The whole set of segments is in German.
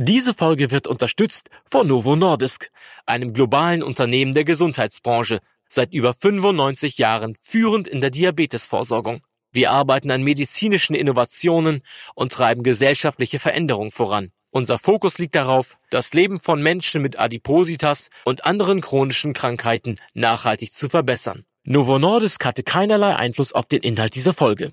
Diese Folge wird unterstützt von Novo Nordisk, einem globalen Unternehmen der Gesundheitsbranche, seit über 95 Jahren führend in der Diabetesvorsorgung. Wir arbeiten an medizinischen Innovationen und treiben gesellschaftliche Veränderungen voran. Unser Fokus liegt darauf, das Leben von Menschen mit Adipositas und anderen chronischen Krankheiten nachhaltig zu verbessern. Novo Nordisk hatte keinerlei Einfluss auf den Inhalt dieser Folge.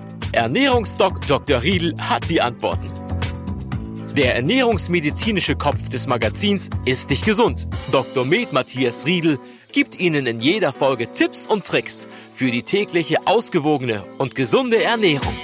Ernährungsdoc Dr. Riedel hat die Antworten. Der ernährungsmedizinische Kopf des Magazins ist nicht gesund. Dr. Med Matthias Riedel gibt Ihnen in jeder Folge Tipps und Tricks für die tägliche ausgewogene und gesunde Ernährung.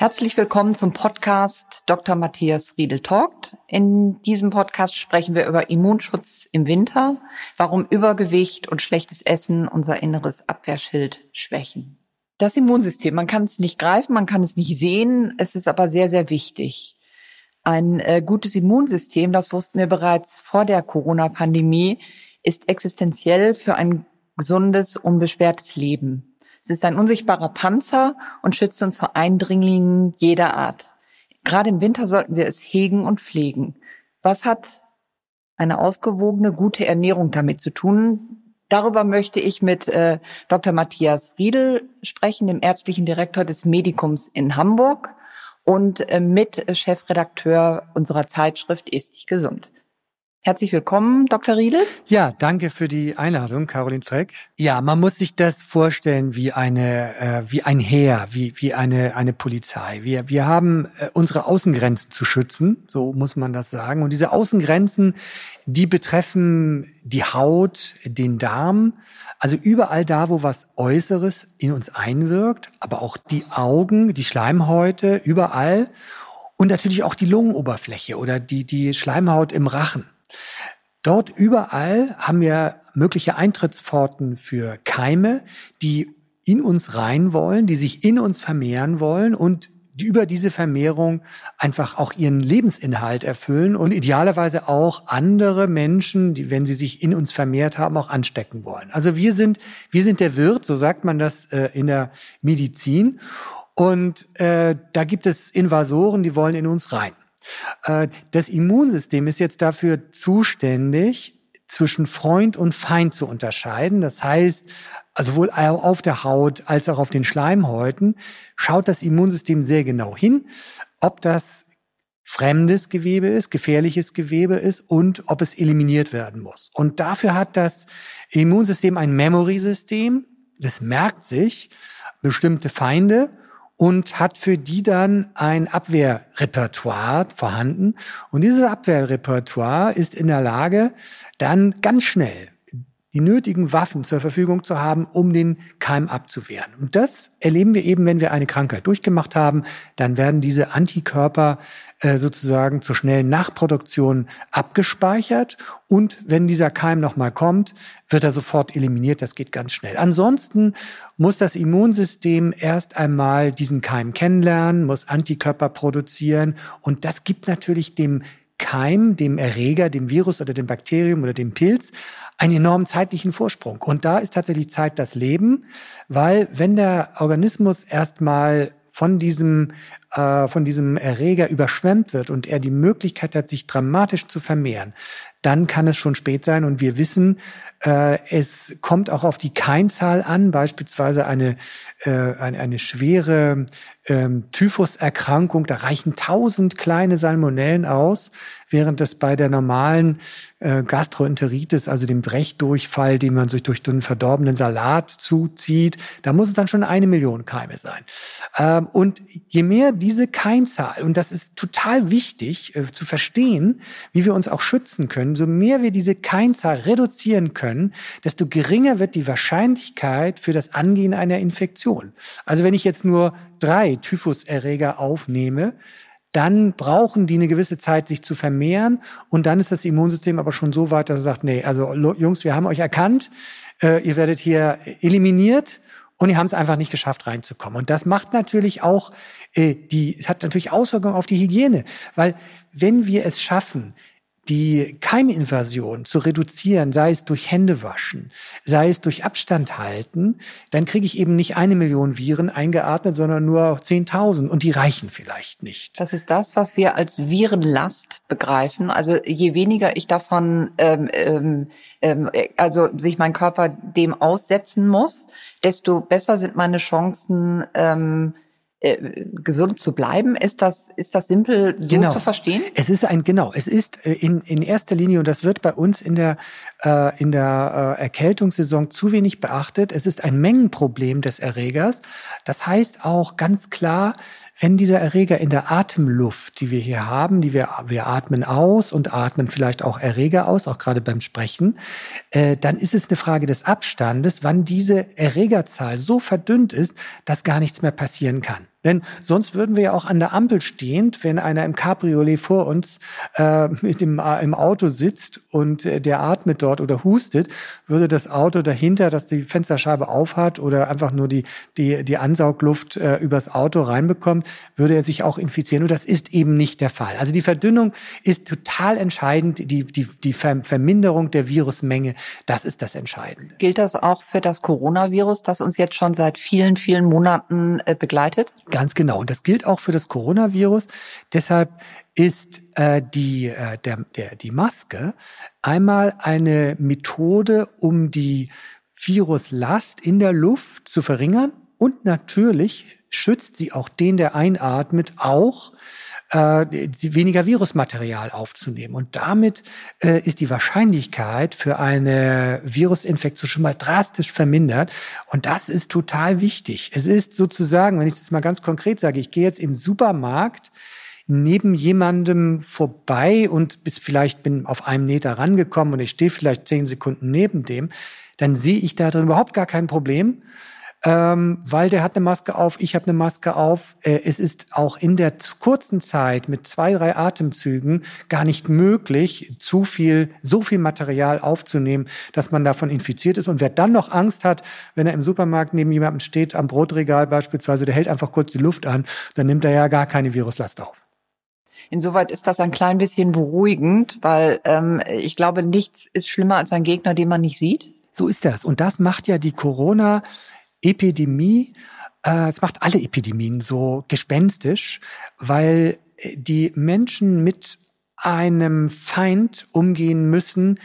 Herzlich willkommen zum Podcast Dr. Matthias Riedel talkt. In diesem Podcast sprechen wir über Immunschutz im Winter, warum Übergewicht und schlechtes Essen unser inneres Abwehrschild schwächen. Das Immunsystem, man kann es nicht greifen, man kann es nicht sehen, es ist aber sehr, sehr wichtig. Ein äh, gutes Immunsystem, das wussten wir bereits vor der Corona-Pandemie, ist existenziell für ein gesundes, unbeschwertes Leben. Es ist ein unsichtbarer Panzer und schützt uns vor Eindringlingen jeder Art. Gerade im Winter sollten wir es hegen und pflegen. Was hat eine ausgewogene, gute Ernährung damit zu tun? Darüber möchte ich mit äh, Dr. Matthias Riedel sprechen, dem ärztlichen Direktor des Medikums in Hamburg und äh, mit Chefredakteur unserer Zeitschrift Ist dich gesund. Herzlich willkommen, Dr. Riedel. Ja, danke für die Einladung, Caroline Treck. Ja, man muss sich das vorstellen wie eine, äh, wie ein Heer, wie, wie eine, eine Polizei. Wir, wir haben äh, unsere Außengrenzen zu schützen, so muss man das sagen. Und diese Außengrenzen, die betreffen die Haut, den Darm, also überall da, wo was Äußeres in uns einwirkt, aber auch die Augen, die Schleimhäute, überall. Und natürlich auch die Lungenoberfläche oder die, die Schleimhaut im Rachen. Dort überall haben wir mögliche Eintrittspforten für Keime, die in uns rein wollen, die sich in uns vermehren wollen und die über diese Vermehrung einfach auch ihren Lebensinhalt erfüllen und idealerweise auch andere Menschen, die, wenn sie sich in uns vermehrt haben, auch anstecken wollen. Also wir sind, wir sind der Wirt, so sagt man das äh, in der Medizin. Und äh, da gibt es Invasoren, die wollen in uns rein. Äh, das Immunsystem ist jetzt dafür zuständig, zwischen Freund und Feind zu unterscheiden. Das heißt, also sowohl auf der Haut als auch auf den Schleimhäuten schaut das Immunsystem sehr genau hin, ob das fremdes Gewebe ist, gefährliches Gewebe ist und ob es eliminiert werden muss. Und dafür hat das Immunsystem ein Memory-System. Das merkt sich bestimmte Feinde und hat für die dann ein Abwehrrepertoire vorhanden. Und dieses Abwehrrepertoire ist in der Lage, dann ganz schnell die nötigen Waffen zur Verfügung zu haben, um den Keim abzuwehren. Und das erleben wir eben, wenn wir eine Krankheit durchgemacht haben, dann werden diese Antikörper äh, sozusagen zur schnellen Nachproduktion abgespeichert und wenn dieser Keim nochmal kommt, wird er sofort eliminiert. Das geht ganz schnell. Ansonsten muss das Immunsystem erst einmal diesen Keim kennenlernen, muss Antikörper produzieren und das gibt natürlich dem Keim, dem Erreger, dem Virus oder dem Bakterium oder dem Pilz einen enormen zeitlichen Vorsprung. Und da ist tatsächlich Zeit das Leben, weil wenn der Organismus erstmal von diesem, äh, von diesem Erreger überschwemmt wird und er die Möglichkeit hat, sich dramatisch zu vermehren, dann kann es schon spät sein. Und wir wissen, äh, es kommt auch auf die Keimzahl an, beispielsweise eine, äh, eine, eine schwere ähm, Typhuserkrankung. Da reichen tausend kleine Salmonellen aus, während das bei der normalen äh, Gastroenteritis, also dem Brechdurchfall, den man sich durch den verdorbenen Salat zuzieht, da muss es dann schon eine Million Keime sein. Ähm, und je mehr diese Keimzahl, und das ist total wichtig äh, zu verstehen, wie wir uns auch schützen können, so mehr wir diese Keimzahl reduzieren können, desto geringer wird die Wahrscheinlichkeit für das Angehen einer Infektion. Also wenn ich jetzt nur drei Typhuserreger aufnehme, dann brauchen die eine gewisse Zeit, sich zu vermehren. Und dann ist das Immunsystem aber schon so weit, dass es sagt, nee, also Jungs, wir haben euch erkannt, äh, ihr werdet hier eliminiert und die haben es einfach nicht geschafft, reinzukommen. Und das macht natürlich auch äh, die, es hat natürlich Auswirkungen auf die Hygiene, weil wenn wir es schaffen, die Keiminvasion zu reduzieren, sei es durch Händewaschen, sei es durch Abstand halten, dann kriege ich eben nicht eine Million Viren eingeatmet, sondern nur 10.000 und die reichen vielleicht nicht. Das ist das, was wir als Virenlast begreifen. Also je weniger ich davon, ähm, ähm, ähm also sich mein Körper dem aussetzen muss, desto besser sind meine Chancen, ähm, äh, gesund zu bleiben? Ist das, ist das simpel so genau. zu verstehen? Es ist ein, genau, es ist äh, in, in erster Linie, und das wird bei uns in der, äh, in der äh, Erkältungssaison zu wenig beachtet, es ist ein Mengenproblem des Erregers. Das heißt auch ganz klar, wenn dieser Erreger in der Atemluft, die wir hier haben, die wir, wir atmen aus und atmen vielleicht auch Erreger aus, auch gerade beim Sprechen, äh, dann ist es eine Frage des Abstandes, wann diese Erregerzahl so verdünnt ist, dass gar nichts mehr passieren kann. Denn sonst würden wir ja auch an der Ampel stehend, wenn einer im Cabriolet vor uns äh, mit dem, äh, im Auto sitzt und äh, der atmet dort oder hustet, würde das Auto dahinter, das die Fensterscheibe aufhat oder einfach nur die, die, die Ansaugluft äh, übers Auto reinbekommt, würde er sich auch infizieren. Und das ist eben nicht der Fall. Also die Verdünnung ist total entscheidend. Die, die, die Verminderung der Virusmenge, das ist das Entscheidende. Gilt das auch für das Coronavirus, das uns jetzt schon seit vielen, vielen Monaten äh, begleitet? Ganz genau. Und das gilt auch für das Coronavirus. Deshalb ist äh, die, äh, der, der, die Maske einmal eine Methode, um die Viruslast in der Luft zu verringern. Und natürlich schützt sie auch den, der einatmet, auch äh, weniger Virusmaterial aufzunehmen. Und damit äh, ist die Wahrscheinlichkeit für eine Virusinfektion schon mal drastisch vermindert. Und das ist total wichtig. Es ist sozusagen, wenn ich es jetzt mal ganz konkret sage, ich gehe jetzt im Supermarkt, neben jemandem vorbei und bis vielleicht bin auf einem Meter rangekommen und ich stehe vielleicht zehn Sekunden neben dem, dann sehe ich da drin überhaupt gar kein Problem ähm, weil der hat eine Maske auf, ich habe eine Maske auf. Äh, es ist auch in der kurzen Zeit mit zwei, drei Atemzügen gar nicht möglich, zu viel, so viel Material aufzunehmen, dass man davon infiziert ist. Und wer dann noch Angst hat, wenn er im Supermarkt neben jemandem steht, am Brotregal beispielsweise, der hält einfach kurz die Luft an, dann nimmt er ja gar keine Viruslast auf. Insoweit ist das ein klein bisschen beruhigend, weil ähm, ich glaube, nichts ist schlimmer als ein Gegner, den man nicht sieht. So ist das. Und das macht ja die Corona Epidemie, äh, es macht alle Epidemien so gespenstisch, weil äh, die Menschen mit einem Feind umgehen müssen,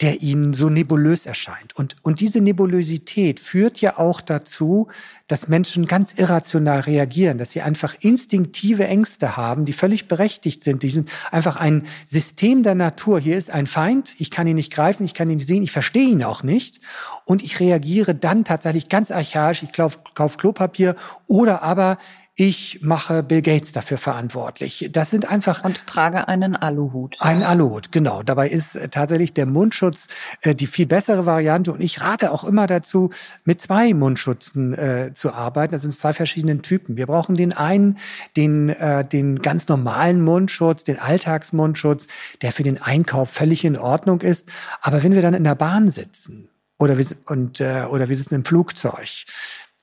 der ihnen so nebulös erscheint. Und, und diese Nebulosität führt ja auch dazu, dass Menschen ganz irrational reagieren, dass sie einfach instinktive Ängste haben, die völlig berechtigt sind. Die sind einfach ein System der Natur. Hier ist ein Feind, ich kann ihn nicht greifen, ich kann ihn nicht sehen, ich verstehe ihn auch nicht. Und ich reagiere dann tatsächlich ganz archaisch, ich kaufe kauf Klopapier oder aber ich mache Bill Gates dafür verantwortlich. Das sind einfach. Und trage einen Aluhut. Einen Aluhut, genau. Dabei ist äh, tatsächlich der Mundschutz äh, die viel bessere Variante. Und ich rate auch immer dazu, mit zwei Mundschutzen äh, zu arbeiten. Das sind zwei verschiedene Typen. Wir brauchen den einen, den, äh, den ganz normalen Mundschutz, den Alltagsmundschutz, der für den Einkauf völlig in Ordnung ist. Aber wenn wir dann in der Bahn sitzen, oder wir, und, äh, oder wir sitzen im Flugzeug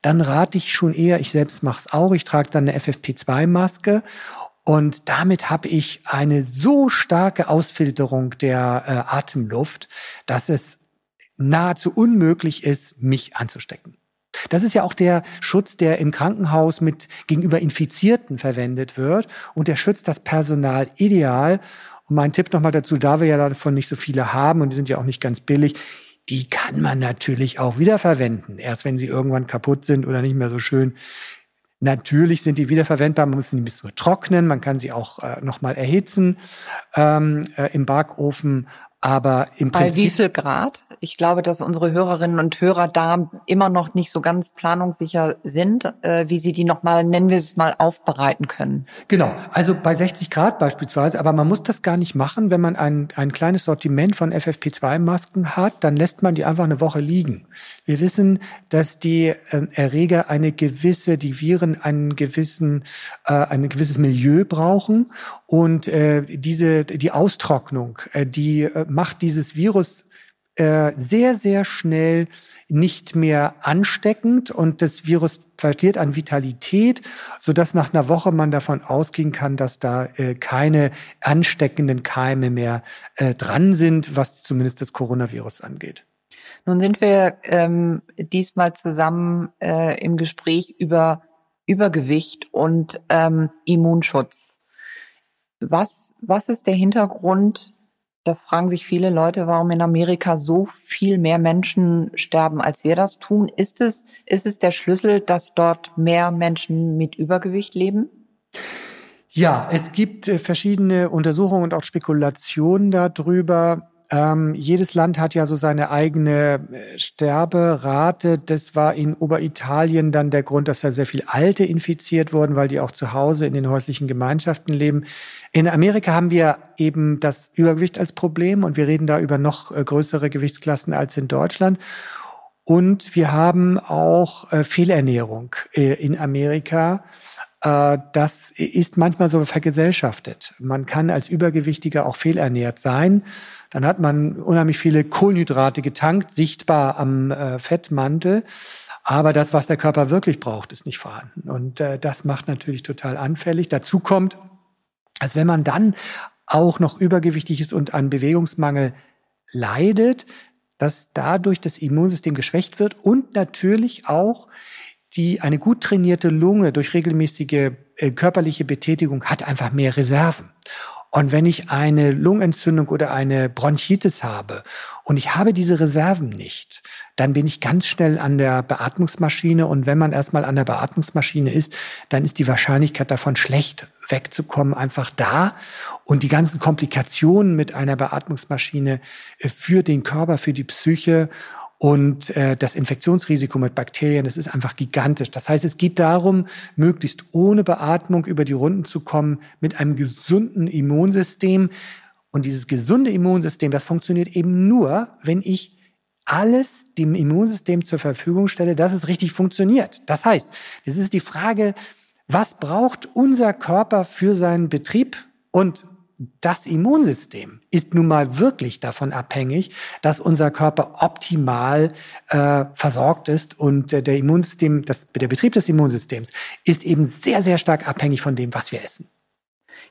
dann rate ich schon eher, ich selbst mache es auch, ich trage dann eine FFP2-Maske und damit habe ich eine so starke Ausfilterung der äh, Atemluft, dass es nahezu unmöglich ist, mich anzustecken. Das ist ja auch der Schutz, der im Krankenhaus mit gegenüber Infizierten verwendet wird und der schützt das Personal ideal. Und mein Tipp nochmal dazu, da wir ja davon nicht so viele haben und die sind ja auch nicht ganz billig, die kann man natürlich auch wiederverwenden. Erst wenn sie irgendwann kaputt sind oder nicht mehr so schön. Natürlich sind die wiederverwendbar, man muss sie ein bisschen trocknen, man kann sie auch äh, nochmal erhitzen ähm, äh, im Backofen. Aber im Bei Prinzip. wie viel Grad? Ich glaube, dass unsere Hörerinnen und Hörer da immer noch nicht so ganz planungssicher sind, äh, wie sie die nochmal, nennen wir es mal, aufbereiten können. Genau, also bei 60 Grad beispielsweise, aber man muss das gar nicht machen, wenn man ein, ein kleines Sortiment von FFP2-Masken hat, dann lässt man die einfach eine Woche liegen. Wir wissen, dass die äh, Erreger eine gewisse, die Viren einen gewissen, äh, ein gewisses Milieu brauchen und äh, diese, die Austrocknung, äh, die äh, macht dieses Virus äh, sehr, sehr schnell nicht mehr ansteckend und das Virus verliert an Vitalität, so dass nach einer Woche man davon ausgehen kann, dass da äh, keine ansteckenden Keime mehr äh, dran sind, was zumindest das Coronavirus angeht. Nun sind wir ähm, diesmal zusammen äh, im Gespräch über Übergewicht und ähm, Immunschutz. Was, was ist der Hintergrund das fragen sich viele Leute, warum in Amerika so viel mehr Menschen sterben, als wir das tun. Ist es, ist es der Schlüssel, dass dort mehr Menschen mit Übergewicht leben? Ja, es gibt äh, verschiedene Untersuchungen und auch Spekulationen darüber. Ähm, jedes Land hat ja so seine eigene äh, Sterberate. Das war in Oberitalien dann der Grund, dass da sehr viel Alte infiziert wurden, weil die auch zu Hause in den häuslichen Gemeinschaften leben. In Amerika haben wir eben das Übergewicht als Problem und wir reden da über noch äh, größere Gewichtsklassen als in Deutschland. Und wir haben auch äh, Fehlernährung äh, in Amerika. Äh, das ist manchmal so vergesellschaftet. Man kann als Übergewichtiger auch fehlernährt sein. Dann hat man unheimlich viele Kohlenhydrate getankt, sichtbar am äh, Fettmantel. Aber das, was der Körper wirklich braucht, ist nicht vorhanden. Und äh, das macht natürlich total anfällig. Dazu kommt, als wenn man dann auch noch übergewichtig ist und an Bewegungsmangel leidet, dass dadurch das Immunsystem geschwächt wird und natürlich auch die eine gut trainierte Lunge durch regelmäßige äh, körperliche Betätigung hat einfach mehr Reserven. Und wenn ich eine Lungenentzündung oder eine Bronchitis habe und ich habe diese Reserven nicht, dann bin ich ganz schnell an der Beatmungsmaschine. Und wenn man erstmal an der Beatmungsmaschine ist, dann ist die Wahrscheinlichkeit davon schlecht wegzukommen einfach da. Und die ganzen Komplikationen mit einer Beatmungsmaschine äh, für den Körper, für die Psyche und äh, das Infektionsrisiko mit Bakterien, das ist einfach gigantisch. Das heißt, es geht darum, möglichst ohne Beatmung über die Runden zu kommen, mit einem gesunden Immunsystem. Und dieses gesunde Immunsystem, das funktioniert eben nur, wenn ich alles dem Immunsystem zur Verfügung stelle, dass es richtig funktioniert. Das heißt, es ist die Frage, was braucht unser Körper für seinen Betrieb? Und das Immunsystem ist nun mal wirklich davon abhängig, dass unser Körper optimal äh, versorgt ist und äh, der Immunsystem, das, der Betrieb des Immunsystems ist eben sehr, sehr stark abhängig von dem, was wir essen.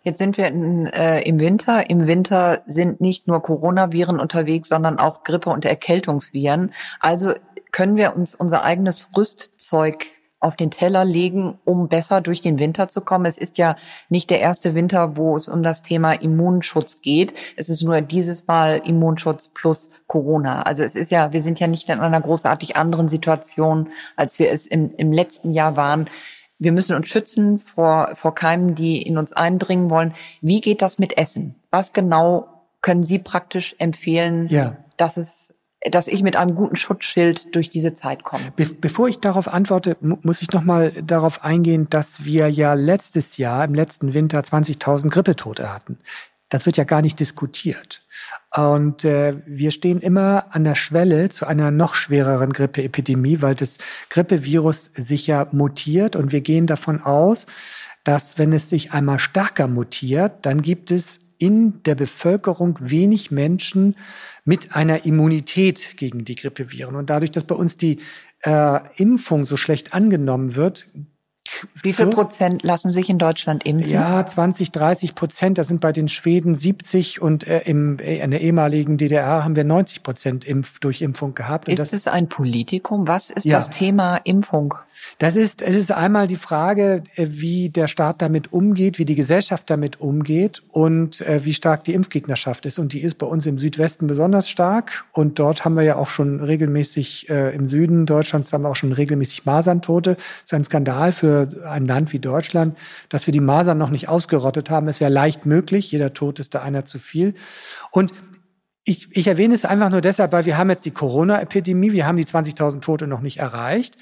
Jetzt sind wir in, äh, im Winter. Im Winter sind nicht nur Coronaviren unterwegs, sondern auch Grippe- und Erkältungsviren. Also können wir uns unser eigenes Rüstzeug auf den Teller legen, um besser durch den Winter zu kommen. Es ist ja nicht der erste Winter, wo es um das Thema Immunschutz geht. Es ist nur dieses Mal Immunschutz plus Corona. Also es ist ja, wir sind ja nicht in einer großartig anderen Situation, als wir es im, im letzten Jahr waren. Wir müssen uns schützen vor, vor Keimen, die in uns eindringen wollen. Wie geht das mit Essen? Was genau können Sie praktisch empfehlen, ja. dass es dass ich mit einem guten Schutzschild durch diese Zeit komme. Be bevor ich darauf antworte, muss ich noch mal darauf eingehen, dass wir ja letztes Jahr im letzten Winter 20.000 Grippetote hatten. Das wird ja gar nicht diskutiert. Und äh, wir stehen immer an der Schwelle zu einer noch schwereren Grippeepidemie, weil das Grippevirus sich ja mutiert und wir gehen davon aus, dass wenn es sich einmal stärker mutiert, dann gibt es in der Bevölkerung wenig Menschen mit einer Immunität gegen die Grippeviren. Und dadurch, dass bei uns die äh, Impfung so schlecht angenommen wird, wie viel Prozent lassen sich in Deutschland impfen? Ja, 20, 30 Prozent. Das sind bei den Schweden 70 und äh, im, äh, in der ehemaligen DDR haben wir 90 Prozent Impf durch Impfung gehabt. ist es ein Politikum? Was ist ja. das Thema Impfung? Das ist, es ist einmal die Frage, äh, wie der Staat damit umgeht, wie die Gesellschaft damit umgeht und äh, wie stark die Impfgegnerschaft ist. Und die ist bei uns im Südwesten besonders stark. Und dort haben wir ja auch schon regelmäßig äh, im Süden Deutschlands haben wir auch schon regelmäßig Maserntote. Das ist ein Skandal für ein Land wie Deutschland, dass wir die Masern noch nicht ausgerottet haben. Es wäre leicht möglich. Jeder Tod ist da einer zu viel. Und ich, ich erwähne es einfach nur deshalb, weil wir haben jetzt die Corona-Epidemie, wir haben die 20.000 Tote noch nicht erreicht.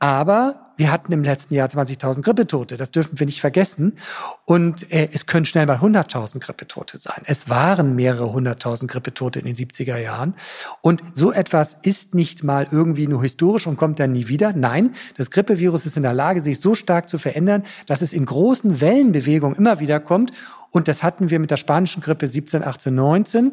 Aber wir hatten im letzten Jahr 20.000 Grippetote. Das dürfen wir nicht vergessen. Und äh, es können schnell mal 100.000 Grippetote sein. Es waren mehrere 100.000 Grippetote in den 70er Jahren. Und so etwas ist nicht mal irgendwie nur historisch und kommt dann nie wieder. Nein, das Grippevirus ist in der Lage, sich so stark zu verändern, dass es in großen Wellenbewegungen immer wieder kommt. Und das hatten wir mit der spanischen Grippe 17, 18, 19.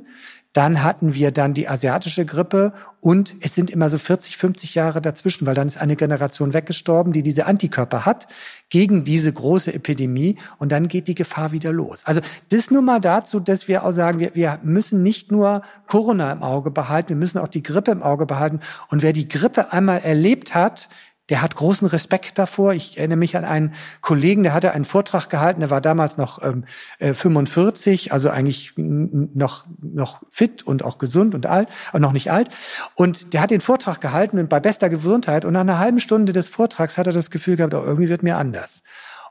Dann hatten wir dann die asiatische Grippe und es sind immer so 40, 50 Jahre dazwischen, weil dann ist eine Generation weggestorben, die diese Antikörper hat gegen diese große Epidemie und dann geht die Gefahr wieder los. Also das nur mal dazu, dass wir auch sagen, wir, wir müssen nicht nur Corona im Auge behalten, wir müssen auch die Grippe im Auge behalten und wer die Grippe einmal erlebt hat, der hat großen Respekt davor. Ich erinnere mich an einen Kollegen, der hatte einen Vortrag gehalten, der war damals noch ähm, 45, äh, also eigentlich noch, noch fit und auch gesund und alt, und noch nicht alt. Und der hat den Vortrag gehalten und bei bester Gesundheit und nach einer halben Stunde des Vortrags hat er das Gefühl gehabt, oh, irgendwie wird mir anders.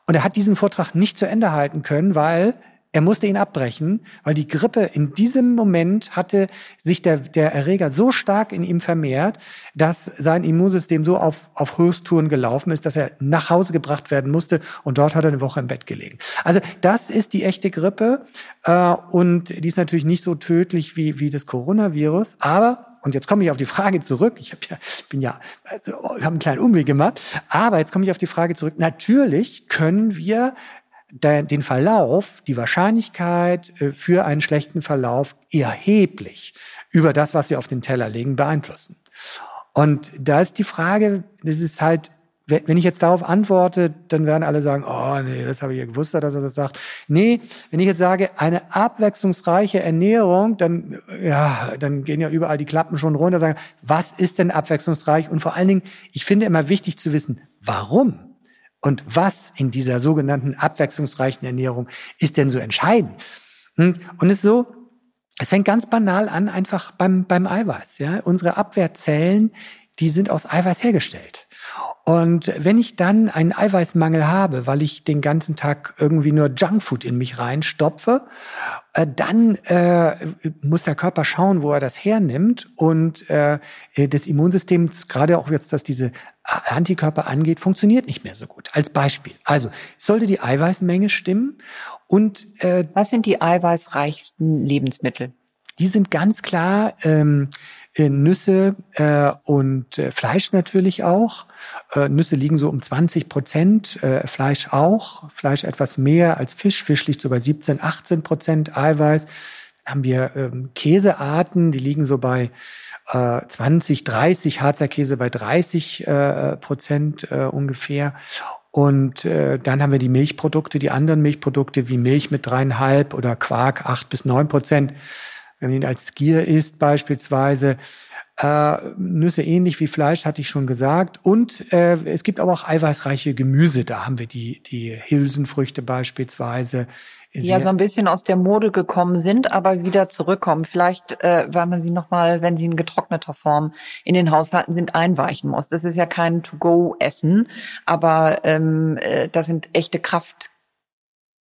Und er hat diesen Vortrag nicht zu Ende halten können, weil er musste ihn abbrechen, weil die Grippe in diesem Moment hatte sich der, der Erreger so stark in ihm vermehrt, dass sein Immunsystem so auf, auf Höchsttouren gelaufen ist, dass er nach Hause gebracht werden musste und dort hat er eine Woche im Bett gelegen. Also das ist die echte Grippe äh, und die ist natürlich nicht so tödlich wie, wie das Coronavirus, aber und jetzt komme ich auf die Frage zurück. Ich hab ja, bin ja, also, habe einen kleinen Umweg gemacht. Aber jetzt komme ich auf die Frage zurück. Natürlich können wir den Verlauf, die Wahrscheinlichkeit äh, für einen schlechten Verlauf erheblich über das, was wir auf den Teller legen, beeinflussen. Und da ist die Frage, das ist halt, wenn ich jetzt darauf antworte, dann werden alle sagen, oh nee, das habe ich ja gewusst, dass er das sagt. Nee, wenn ich jetzt sage, eine abwechslungsreiche Ernährung, dann, ja, dann gehen ja überall die Klappen schon runter, sagen, was ist denn abwechslungsreich? Und vor allen Dingen, ich finde immer wichtig zu wissen, warum? Und was in dieser sogenannten abwechslungsreichen Ernährung ist denn so entscheidend? Hm? Und es ist so, es fängt ganz banal an, einfach beim, beim Eiweiß. Ja? Unsere Abwehrzellen, die sind aus Eiweiß hergestellt. Und wenn ich dann einen Eiweißmangel habe, weil ich den ganzen Tag irgendwie nur Junkfood in mich reinstopfe, äh, dann äh, muss der Körper schauen, wo er das hernimmt. Und äh, das Immunsystem, gerade auch jetzt, dass diese Antikörper angeht, funktioniert nicht mehr so gut. Als Beispiel. Also sollte die Eiweißmenge stimmen. Und äh, was sind die eiweißreichsten Lebensmittel? Die sind ganz klar ähm, äh, Nüsse äh, und äh, Fleisch natürlich auch. Äh, Nüsse liegen so um 20 Prozent, äh, Fleisch auch. Fleisch etwas mehr als Fisch. Fisch liegt so bei 17, 18 Prozent Eiweiß. Haben wir ähm, Käsearten, die liegen so bei äh, 20, 30, Harzer Käse bei 30 äh, Prozent äh, ungefähr. Und äh, dann haben wir die Milchprodukte, die anderen Milchprodukte wie Milch mit dreieinhalb oder Quark acht bis neun Prozent wenn man ihn als Skier isst beispielsweise. Äh, Nüsse ähnlich wie Fleisch, hatte ich schon gesagt. Und äh, es gibt aber auch eiweißreiche Gemüse. Da haben wir die, die Hülsenfrüchte beispielsweise. Die ja so ein bisschen aus der Mode gekommen sind, aber wieder zurückkommen. Vielleicht, äh, weil man sie nochmal, wenn sie in getrockneter Form in den Haushalten sind, einweichen muss. Das ist ja kein To-Go-Essen, aber ähm, äh, das sind echte Kraft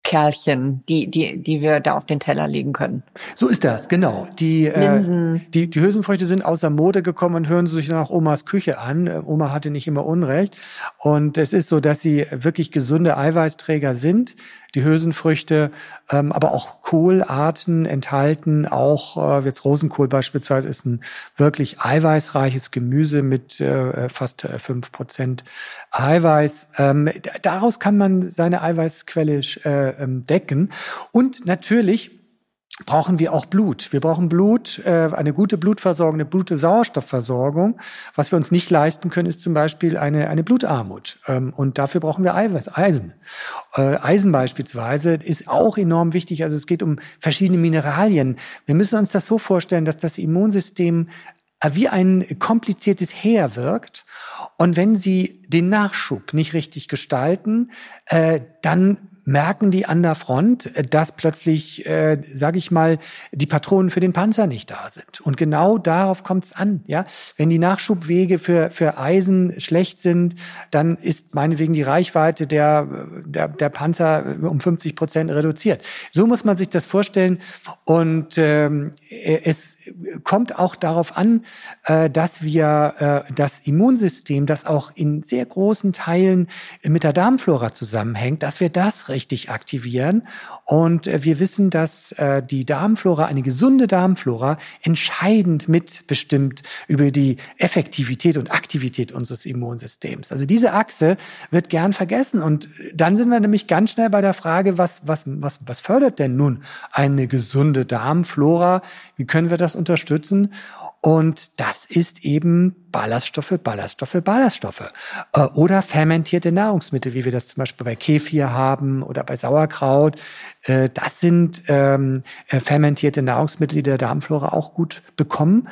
Kerlchen, die, die, die wir da auf den Teller legen können. So ist das, genau. Die, Linsen. Äh, die, die Hülsenfrüchte sind aus der Mode gekommen und hören sich dann auch Omas Küche an. Äh, Oma hatte nicht immer Unrecht. Und es ist so, dass sie wirklich gesunde Eiweißträger sind die Hülsenfrüchte, ähm, aber auch Kohlarten enthalten. Auch äh, jetzt Rosenkohl beispielsweise ist ein wirklich eiweißreiches Gemüse mit äh, fast äh, fünf Prozent Eiweiß. Ähm, daraus kann man seine Eiweißquelle äh, ähm, decken. Und natürlich brauchen wir auch Blut. Wir brauchen Blut, äh, eine gute Blutversorgung, eine gute Sauerstoffversorgung. Was wir uns nicht leisten können, ist zum Beispiel eine, eine Blutarmut. Ähm, und dafür brauchen wir Eiweiß, Eisen. Äh, Eisen beispielsweise ist auch enorm wichtig. Also es geht um verschiedene Mineralien. Wir müssen uns das so vorstellen, dass das Immunsystem äh, wie ein kompliziertes Heer wirkt. Und wenn Sie den Nachschub nicht richtig gestalten, äh, dann merken die an der Front, dass plötzlich, äh, sage ich mal, die Patronen für den Panzer nicht da sind. Und genau darauf kommt es an. Ja, wenn die Nachschubwege für für Eisen schlecht sind, dann ist meinetwegen die Reichweite der der, der Panzer um 50 Prozent reduziert. So muss man sich das vorstellen. Und ähm, es kommt auch darauf an, äh, dass wir äh, das Immunsystem, das auch in sehr großen Teilen mit der Darmflora zusammenhängt, dass wir das richtig aktivieren. Und äh, wir wissen, dass äh, die Darmflora, eine gesunde Darmflora, entscheidend mitbestimmt über die Effektivität und Aktivität unseres Immunsystems. Also diese Achse wird gern vergessen. Und dann sind wir nämlich ganz schnell bei der Frage, was, was, was, was fördert denn nun eine gesunde Darmflora? Wie können wir das unterstützen? Und das ist eben Ballaststoffe, Ballaststoffe, Ballaststoffe. Äh, oder fermentierte Nahrungsmittel, wie wir das zum Beispiel bei Kefir haben oder bei Sauerkraut. Äh, das sind ähm, äh, fermentierte Nahrungsmittel, die der Darmflora auch gut bekommen.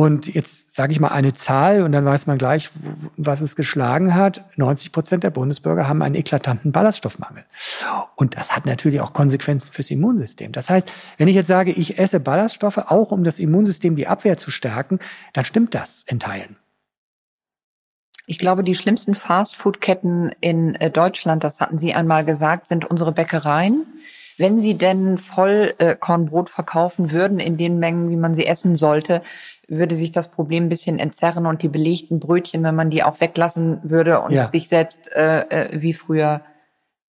Und jetzt sage ich mal eine Zahl und dann weiß man gleich, was es geschlagen hat. 90 Prozent der Bundesbürger haben einen eklatanten Ballaststoffmangel. Und das hat natürlich auch Konsequenzen fürs Immunsystem. Das heißt, wenn ich jetzt sage, ich esse Ballaststoffe auch, um das Immunsystem, die Abwehr zu stärken, dann stimmt das in Teilen. Ich glaube, die schlimmsten Fastfood-Ketten in äh, Deutschland, das hatten Sie einmal gesagt, sind unsere Bäckereien. Wenn Sie denn Vollkornbrot verkaufen würden in den Mengen, wie man sie essen sollte, würde sich das Problem ein bisschen entzerren und die belegten Brötchen, wenn man die auch weglassen würde und ja. sich selbst äh, äh, wie früher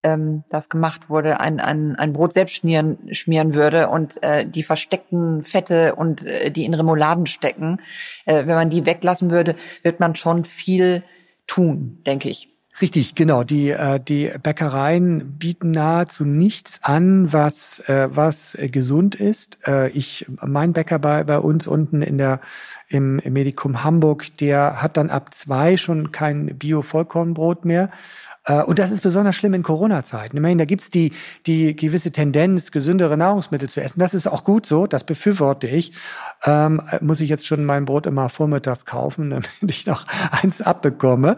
ähm, das gemacht wurde, ein, ein, ein Brot selbst schmieren, schmieren würde und äh, die versteckten Fette und äh, die in Remouladen stecken, äh, wenn man die weglassen würde, wird man schon viel tun, denke ich. Richtig, genau. Die, äh, die Bäckereien bieten nahezu nichts an, was, äh, was gesund ist. Äh, ich, mein Bäcker bei, bei uns unten in der, im, Medikum Hamburg, der hat dann ab zwei schon kein Bio-Vollkornbrot mehr. Und das ist besonders schlimm in Corona-Zeiten. Immerhin, da gibt's die, die gewisse Tendenz, gesündere Nahrungsmittel zu essen. Das ist auch gut so, das befürworte ich. Ähm, muss ich jetzt schon mein Brot immer vormittags kaufen, damit ich noch eins abbekomme.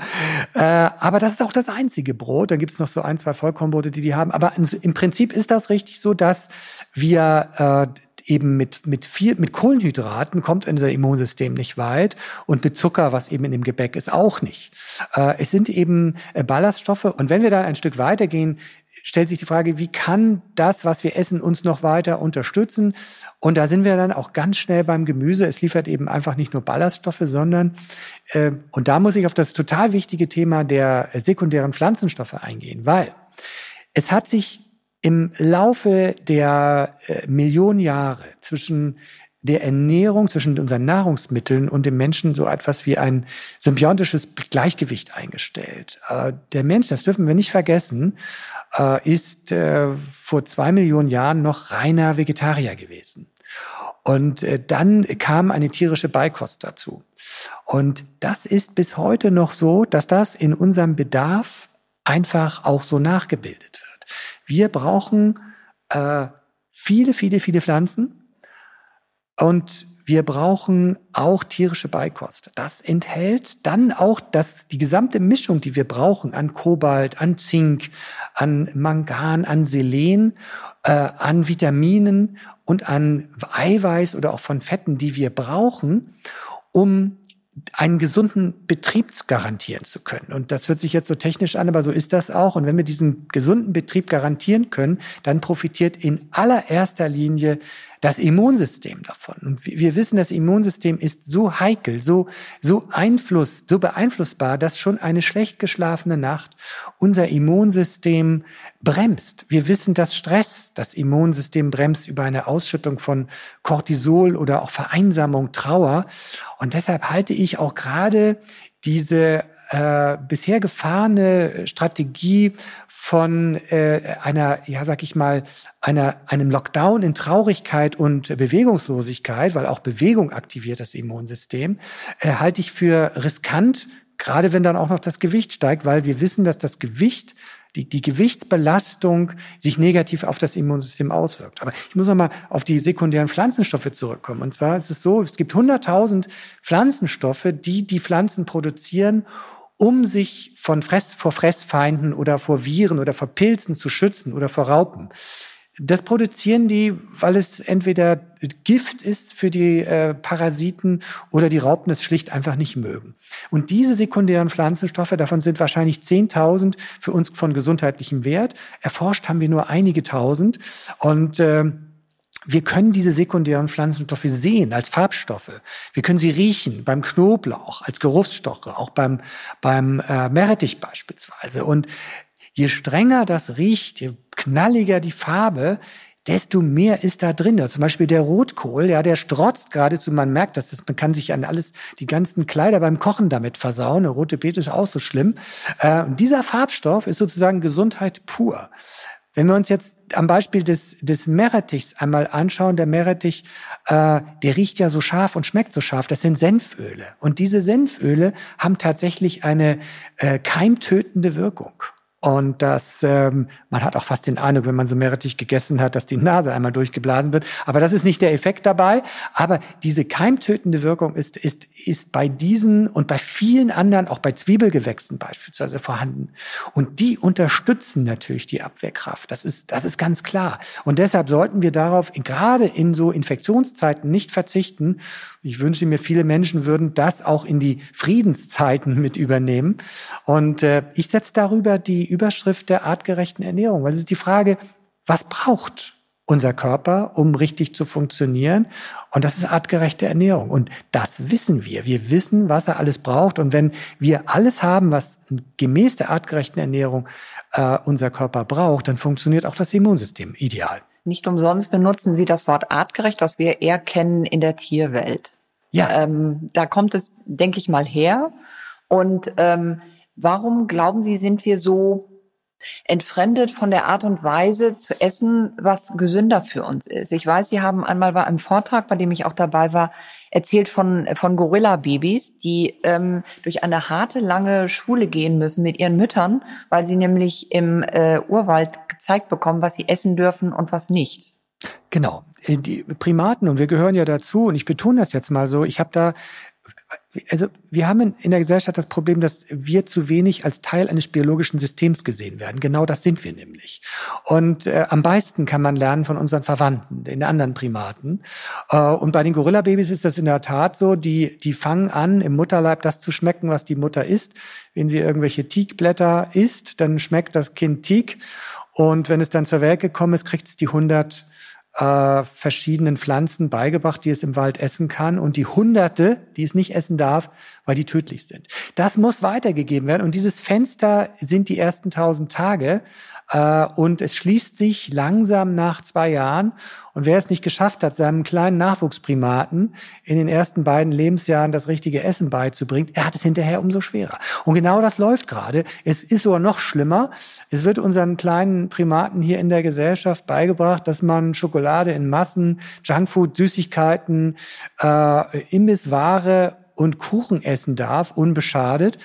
Äh, aber das ist auch das einzige Brot. Da gibt's noch so ein, zwei Vollkornbrote, die die haben. Aber im Prinzip ist das richtig so, dass wir äh, eben mit, mit viel, mit Kohlenhydraten kommt unser Immunsystem nicht weit und mit Zucker, was eben in dem Gebäck ist, auch nicht. Äh, es sind eben äh, Ballaststoffe und wenn wir dann ein Stück weitergehen, stellt sich die Frage, wie kann das, was wir essen, uns noch weiter unterstützen? Und da sind wir dann auch ganz schnell beim Gemüse. Es liefert eben einfach nicht nur Ballaststoffe, sondern, äh, und da muss ich auf das total wichtige Thema der sekundären Pflanzenstoffe eingehen, weil es hat sich im Laufe der äh, Millionen Jahre zwischen der Ernährung, zwischen unseren Nahrungsmitteln und dem Menschen so etwas wie ein symbiontisches Gleichgewicht eingestellt. Äh, der Mensch, das dürfen wir nicht vergessen, äh, ist äh, vor zwei Millionen Jahren noch reiner Vegetarier gewesen. Und dann kam eine tierische Beikost dazu. Und das ist bis heute noch so, dass das in unserem Bedarf einfach auch so nachgebildet wird. Wir brauchen äh, viele, viele, viele Pflanzen und wir brauchen auch tierische Beikost. Das enthält dann auch das, die gesamte Mischung, die wir brauchen an Kobalt, an Zink, an Mangan, an Selen, äh, an Vitaminen und an Eiweiß oder auch von Fetten, die wir brauchen, um einen gesunden Betrieb garantieren zu können. Und das hört sich jetzt so technisch an, aber so ist das auch. Und wenn wir diesen gesunden Betrieb garantieren können, dann profitiert in allererster Linie das Immunsystem davon. Und wir wissen, das Immunsystem ist so heikel, so, so Einfluss, so beeinflussbar, dass schon eine schlecht geschlafene Nacht unser Immunsystem bremst. Wir wissen, dass Stress das Immunsystem bremst über eine Ausschüttung von Cortisol oder auch Vereinsamung, Trauer. Und deshalb halte ich auch gerade diese äh, bisher gefahrene Strategie von äh, einer, ja, sag ich mal, einer, einem Lockdown in Traurigkeit und Bewegungslosigkeit, weil auch Bewegung aktiviert das Immunsystem, äh, halte ich für riskant, gerade wenn dann auch noch das Gewicht steigt, weil wir wissen, dass das Gewicht die, die Gewichtsbelastung sich negativ auf das Immunsystem auswirkt. Aber ich muss noch mal auf die sekundären Pflanzenstoffe zurückkommen. Und zwar ist es so, es gibt 100.000 Pflanzenstoffe, die die Pflanzen produzieren, um sich von Fress, vor Fressfeinden oder vor Viren oder vor Pilzen zu schützen oder vor Raupen. Das produzieren die, weil es entweder Gift ist für die äh, Parasiten oder die Raupen es schlicht einfach nicht mögen. Und diese sekundären Pflanzenstoffe, davon sind wahrscheinlich 10.000 für uns von gesundheitlichem Wert. Erforscht haben wir nur einige tausend. Und äh, wir können diese sekundären Pflanzenstoffe sehen als Farbstoffe. Wir können sie riechen beim Knoblauch, als Geruchsstoffe, auch beim, beim äh, Meerrettich beispielsweise. Und je strenger das riecht, je knalliger die Farbe, desto mehr ist da drin. Zum Beispiel der Rotkohl, ja, der strotzt geradezu. Man merkt das, man kann sich an alles, die ganzen Kleider beete Kochen damit versauen. Der rote Beete ist auch so schlimm. Äh, und dieser Farbstoff ist sozusagen Gesundheit pur. Wenn wir uns jetzt am Beispiel des, des Meerrettichs einmal anschauen, der Meerrettich, äh, der riecht ja so scharf und schmeckt so scharf, das sind Senföle. Und diese Senföle haben tatsächlich eine äh, keimtötende Wirkung. Und das, ähm, man hat auch fast den Eindruck, wenn man so Meerrettich gegessen hat, dass die Nase einmal durchgeblasen wird. Aber das ist nicht der Effekt dabei. Aber diese keimtötende Wirkung ist, ist, ist bei diesen und bei vielen anderen, auch bei Zwiebelgewächsen beispielsweise vorhanden. Und die unterstützen natürlich die Abwehrkraft. Das ist, das ist ganz klar. Und deshalb sollten wir darauf gerade in so Infektionszeiten nicht verzichten. Ich wünsche mir, viele Menschen würden das auch in die Friedenszeiten mit übernehmen. Und äh, ich setze darüber die Überschrift der artgerechten Ernährung, weil es ist die Frage, was braucht unser Körper, um richtig zu funktionieren? Und das ist artgerechte Ernährung. Und das wissen wir. Wir wissen, was er alles braucht. Und wenn wir alles haben, was gemäß der artgerechten Ernährung äh, unser Körper braucht, dann funktioniert auch das Immunsystem ideal. Nicht umsonst benutzen Sie das Wort artgerecht, was wir eher kennen in der Tierwelt. Ja. Ähm, da kommt es, denke ich mal, her. Und ähm, Warum glauben Sie, sind wir so entfremdet von der Art und Weise zu essen, was gesünder für uns ist? Ich weiß, Sie haben einmal bei einem Vortrag, bei dem ich auch dabei war, erzählt von, von Gorilla-Babys, die ähm, durch eine harte, lange Schule gehen müssen mit ihren Müttern, weil sie nämlich im äh, Urwald gezeigt bekommen, was sie essen dürfen und was nicht. Genau. Äh, die Primaten, und wir gehören ja dazu, und ich betone das jetzt mal so, ich habe da also wir haben in der Gesellschaft das Problem, dass wir zu wenig als Teil eines biologischen Systems gesehen werden. Genau das sind wir nämlich. Und äh, am meisten kann man lernen von unseren Verwandten, den anderen Primaten. Äh, und bei den Gorilla-Babys ist das in der Tat so, die, die fangen an, im Mutterleib das zu schmecken, was die Mutter isst. Wenn sie irgendwelche Teakblätter isst, dann schmeckt das Kind Teak. Und wenn es dann zur Welt gekommen ist, kriegt es die 100 äh, verschiedenen Pflanzen beigebracht, die es im Wald essen kann und die Hunderte, die es nicht essen darf, weil die tödlich sind. Das muss weitergegeben werden und dieses Fenster sind die ersten tausend Tage und es schließt sich langsam nach zwei Jahren und wer es nicht geschafft hat, seinem kleinen Nachwuchsprimaten in den ersten beiden Lebensjahren das richtige Essen beizubringen, er hat es hinterher umso schwerer. Und genau das läuft gerade. Es ist sogar noch schlimmer. Es wird unseren kleinen Primaten hier in der Gesellschaft beigebracht, dass man Schokolade in Massen, Junkfood, Süßigkeiten, äh, Imbissware und Kuchen essen darf, unbeschadet.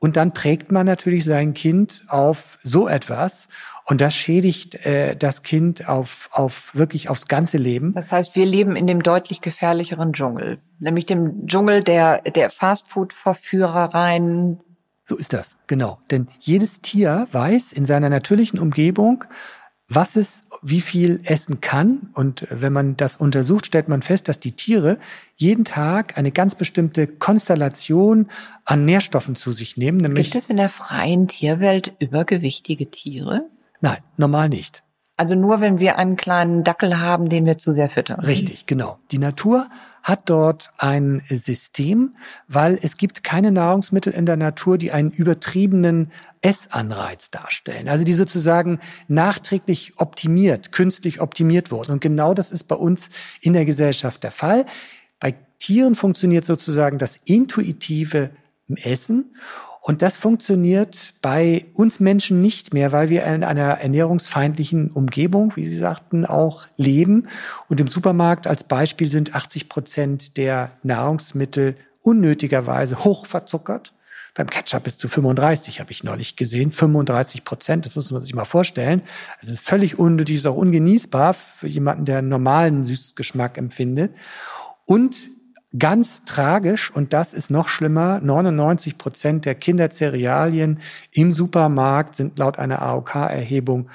Und dann prägt man natürlich sein Kind auf so etwas. Und das schädigt äh, das Kind auf, auf wirklich aufs ganze Leben. Das heißt, wir leben in dem deutlich gefährlicheren Dschungel, nämlich dem Dschungel der, der Fastfood-Verführereien. So ist das, genau. Denn jedes Tier weiß in seiner natürlichen Umgebung, was es wie viel essen kann. Und wenn man das untersucht, stellt man fest, dass die Tiere jeden Tag eine ganz bestimmte Konstellation an Nährstoffen zu sich nehmen. Nämlich Gibt es in der freien Tierwelt übergewichtige Tiere? Nein, normal nicht. Also nur wenn wir einen kleinen Dackel haben, den wir zu sehr füttern. Richtig, genau. Die Natur hat dort ein System, weil es gibt keine Nahrungsmittel in der Natur, die einen übertriebenen Essanreiz darstellen. Also die sozusagen nachträglich optimiert, künstlich optimiert wurden. Und genau das ist bei uns in der Gesellschaft der Fall. Bei Tieren funktioniert sozusagen das intuitive Essen. Und das funktioniert bei uns Menschen nicht mehr, weil wir in einer ernährungsfeindlichen Umgebung, wie Sie sagten, auch leben. Und im Supermarkt als Beispiel sind 80 Prozent der Nahrungsmittel unnötigerweise hoch verzuckert. Beim Ketchup bis zu 35 habe ich neulich gesehen. 35 Prozent, das muss man sich mal vorstellen. Es ist völlig unnötig, ist auch ungenießbar für jemanden, der einen normalen Süßgeschmack empfindet. Und Ganz tragisch, und das ist noch schlimmer, 99 Prozent der Kindercerealien im Supermarkt sind laut einer AOK-Erhebung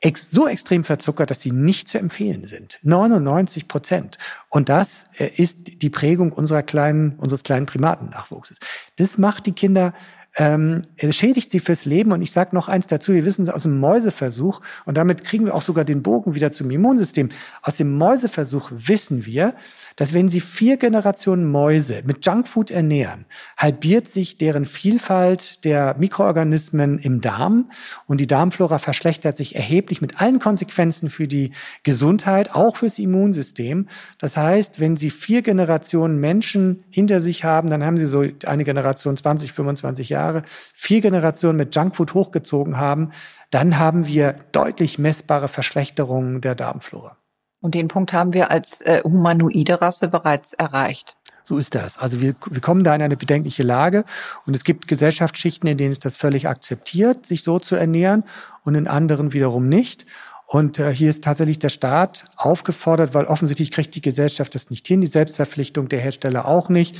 ex so extrem verzuckert, dass sie nicht zu empfehlen sind. 99 Prozent. Und das äh, ist die Prägung unserer kleinen, unseres kleinen Primatennachwuchses. Das macht die Kinder ähm, schädigt sie fürs Leben. Und ich sage noch eins dazu, wir wissen es aus dem Mäuseversuch, und damit kriegen wir auch sogar den Bogen wieder zum Immunsystem. Aus dem Mäuseversuch wissen wir, dass wenn Sie vier Generationen Mäuse mit Junkfood ernähren, halbiert sich deren Vielfalt der Mikroorganismen im Darm und die Darmflora verschlechtert sich erheblich mit allen Konsequenzen für die Gesundheit, auch fürs Immunsystem. Das heißt, wenn Sie vier Generationen Menschen hinter sich haben, dann haben Sie so eine Generation 20, 25 Jahre, vier Generationen mit Junkfood hochgezogen haben, dann haben wir deutlich messbare Verschlechterungen der Darmflora. Und den Punkt haben wir als äh, humanoide Rasse bereits erreicht. So ist das. Also wir, wir kommen da in eine bedenkliche Lage und es gibt Gesellschaftsschichten, in denen ist das völlig akzeptiert, sich so zu ernähren und in anderen wiederum nicht. Und äh, hier ist tatsächlich der Staat aufgefordert, weil offensichtlich kriegt die Gesellschaft das nicht hin, die Selbstverpflichtung der Hersteller auch nicht.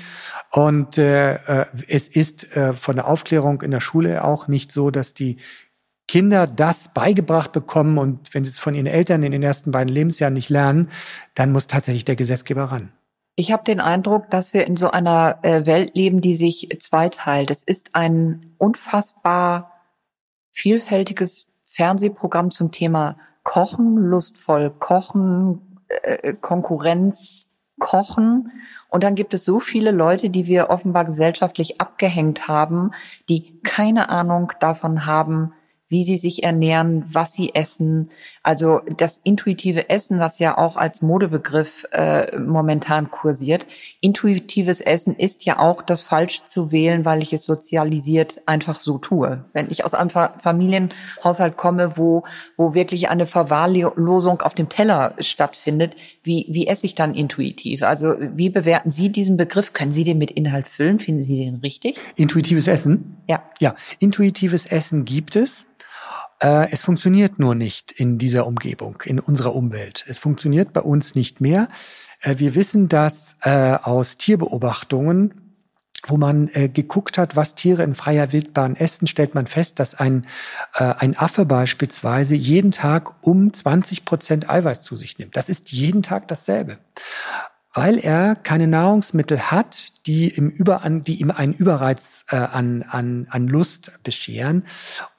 Und äh, äh es ist äh, von der Aufklärung in der Schule auch nicht so, dass die Kinder das beigebracht bekommen und wenn sie es von ihren Eltern in den ersten beiden Lebensjahren nicht lernen, dann muss tatsächlich der Gesetzgeber ran. Ich habe den Eindruck, dass wir in so einer äh, Welt leben, die sich zweiteilt. Es ist ein unfassbar vielfältiges Fernsehprogramm zum Thema Kochen, lustvoll Kochen, äh, Konkurrenz, Kochen. Und dann gibt es so viele Leute, die wir offenbar gesellschaftlich abgehängt haben, die keine Ahnung davon haben, wie sie sich ernähren, was sie essen. Also das intuitive Essen, was ja auch als Modebegriff äh, momentan kursiert. Intuitives Essen ist ja auch das Falsche zu wählen, weil ich es sozialisiert einfach so tue. Wenn ich aus einem Familienhaushalt komme, wo, wo wirklich eine Verwahrlosung auf dem Teller stattfindet, wie, wie esse ich dann intuitiv? Also wie bewerten Sie diesen Begriff? Können Sie den mit Inhalt füllen? Finden Sie den richtig? Intuitives Essen? Ja. Ja, intuitives Essen gibt es. Äh, es funktioniert nur nicht in dieser Umgebung, in unserer Umwelt. Es funktioniert bei uns nicht mehr. Äh, wir wissen das äh, aus Tierbeobachtungen, wo man äh, geguckt hat, was Tiere in freier Wildbahn essen, stellt man fest, dass ein, äh, ein Affe beispielsweise jeden Tag um 20 Prozent Eiweiß zu sich nimmt. Das ist jeden Tag dasselbe weil er keine Nahrungsmittel hat, die, im Überan, die ihm einen Überreiz äh, an, an, an Lust bescheren.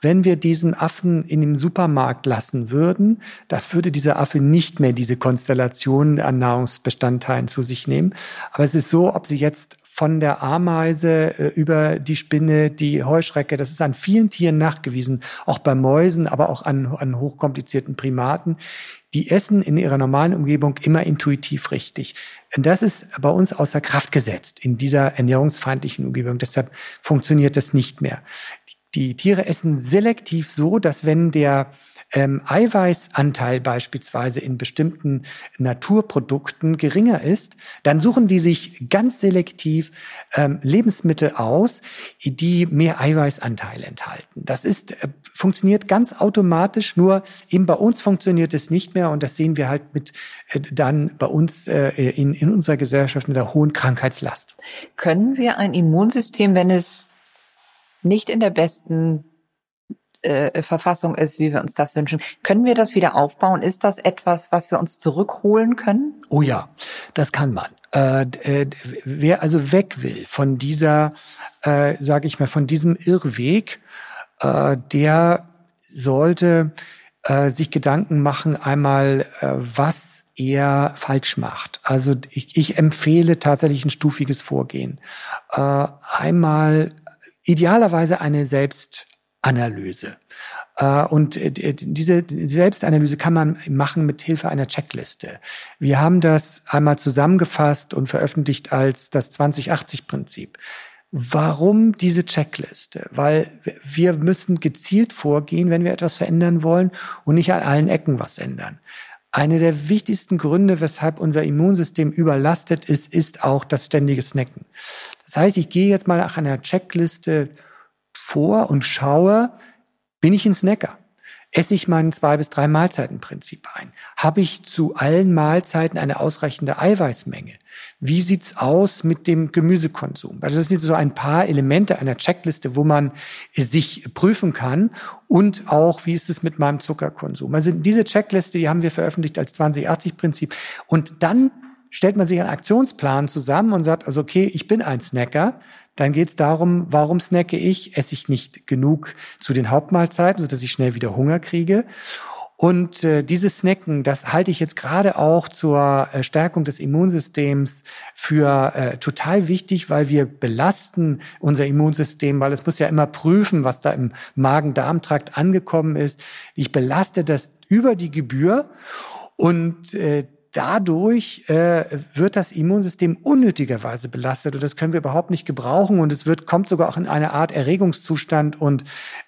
Wenn wir diesen Affen in dem Supermarkt lassen würden, da würde dieser Affe nicht mehr diese Konstellation an Nahrungsbestandteilen zu sich nehmen. Aber es ist so, ob sie jetzt von der Ameise äh, über die Spinne, die Heuschrecke. Das ist an vielen Tieren nachgewiesen, auch bei Mäusen, aber auch an, an hochkomplizierten Primaten. Die essen in ihrer normalen Umgebung immer intuitiv richtig. Das ist bei uns außer Kraft gesetzt in dieser ernährungsfeindlichen Umgebung. Deshalb funktioniert das nicht mehr. Die Tiere essen selektiv so, dass wenn der ähm, Eiweißanteil beispielsweise in bestimmten Naturprodukten geringer ist, dann suchen die sich ganz selektiv ähm, Lebensmittel aus, die mehr Eiweißanteil enthalten. Das ist, äh, funktioniert ganz automatisch, nur eben bei uns funktioniert es nicht mehr und das sehen wir halt mit äh, dann bei uns äh, in, in unserer Gesellschaft mit der hohen Krankheitslast. Können wir ein Immunsystem, wenn es nicht in der besten äh, Verfassung ist, wie wir uns das wünschen. Können wir das wieder aufbauen? Ist das etwas, was wir uns zurückholen können? Oh ja, das kann man. Äh, äh, wer also weg will von dieser, äh, sage ich mal, von diesem Irrweg, äh, der sollte äh, sich Gedanken machen, einmal, äh, was er falsch macht. Also ich, ich empfehle tatsächlich ein stufiges Vorgehen. Äh, einmal idealerweise eine Selbstanalyse. Äh, und äh, diese Selbstanalyse kann man machen mit Hilfe einer Checkliste. Wir haben das einmal zusammengefasst und veröffentlicht als das 2080-Prinzip. Warum diese Checkliste? Weil wir müssen gezielt vorgehen, wenn wir etwas verändern wollen und nicht an allen Ecken was ändern. Eine der wichtigsten Gründe, weshalb unser Immunsystem überlastet ist, ist auch das ständige Snacken. Das heißt, ich gehe jetzt mal nach einer Checkliste vor und schaue, bin ich ein Snacker? Esse ich mein zwei bis drei Mahlzeitenprinzip ein? Habe ich zu allen Mahlzeiten eine ausreichende Eiweißmenge? Wie sieht's aus mit dem Gemüsekonsum? Also das sind so ein paar Elemente einer Checkliste, wo man sich prüfen kann und auch, wie ist es mit meinem Zuckerkonsum? Also diese Checkliste, die haben wir veröffentlicht als 2080-Prinzip. Und dann stellt man sich einen Aktionsplan zusammen und sagt, also okay, ich bin ein Snacker. Dann geht es darum, warum snacke ich? Esse ich nicht genug zu den Hauptmahlzeiten, sodass ich schnell wieder Hunger kriege? Und äh, dieses Snacken, das halte ich jetzt gerade auch zur äh, Stärkung des Immunsystems für äh, total wichtig, weil wir belasten unser Immunsystem, weil es muss ja immer prüfen, was da im Magen-Darm-Trakt angekommen ist. Ich belaste das über die Gebühr und äh, dadurch äh, wird das Immunsystem unnötigerweise belastet und das können wir überhaupt nicht gebrauchen und es wird kommt sogar auch in eine Art Erregungszustand und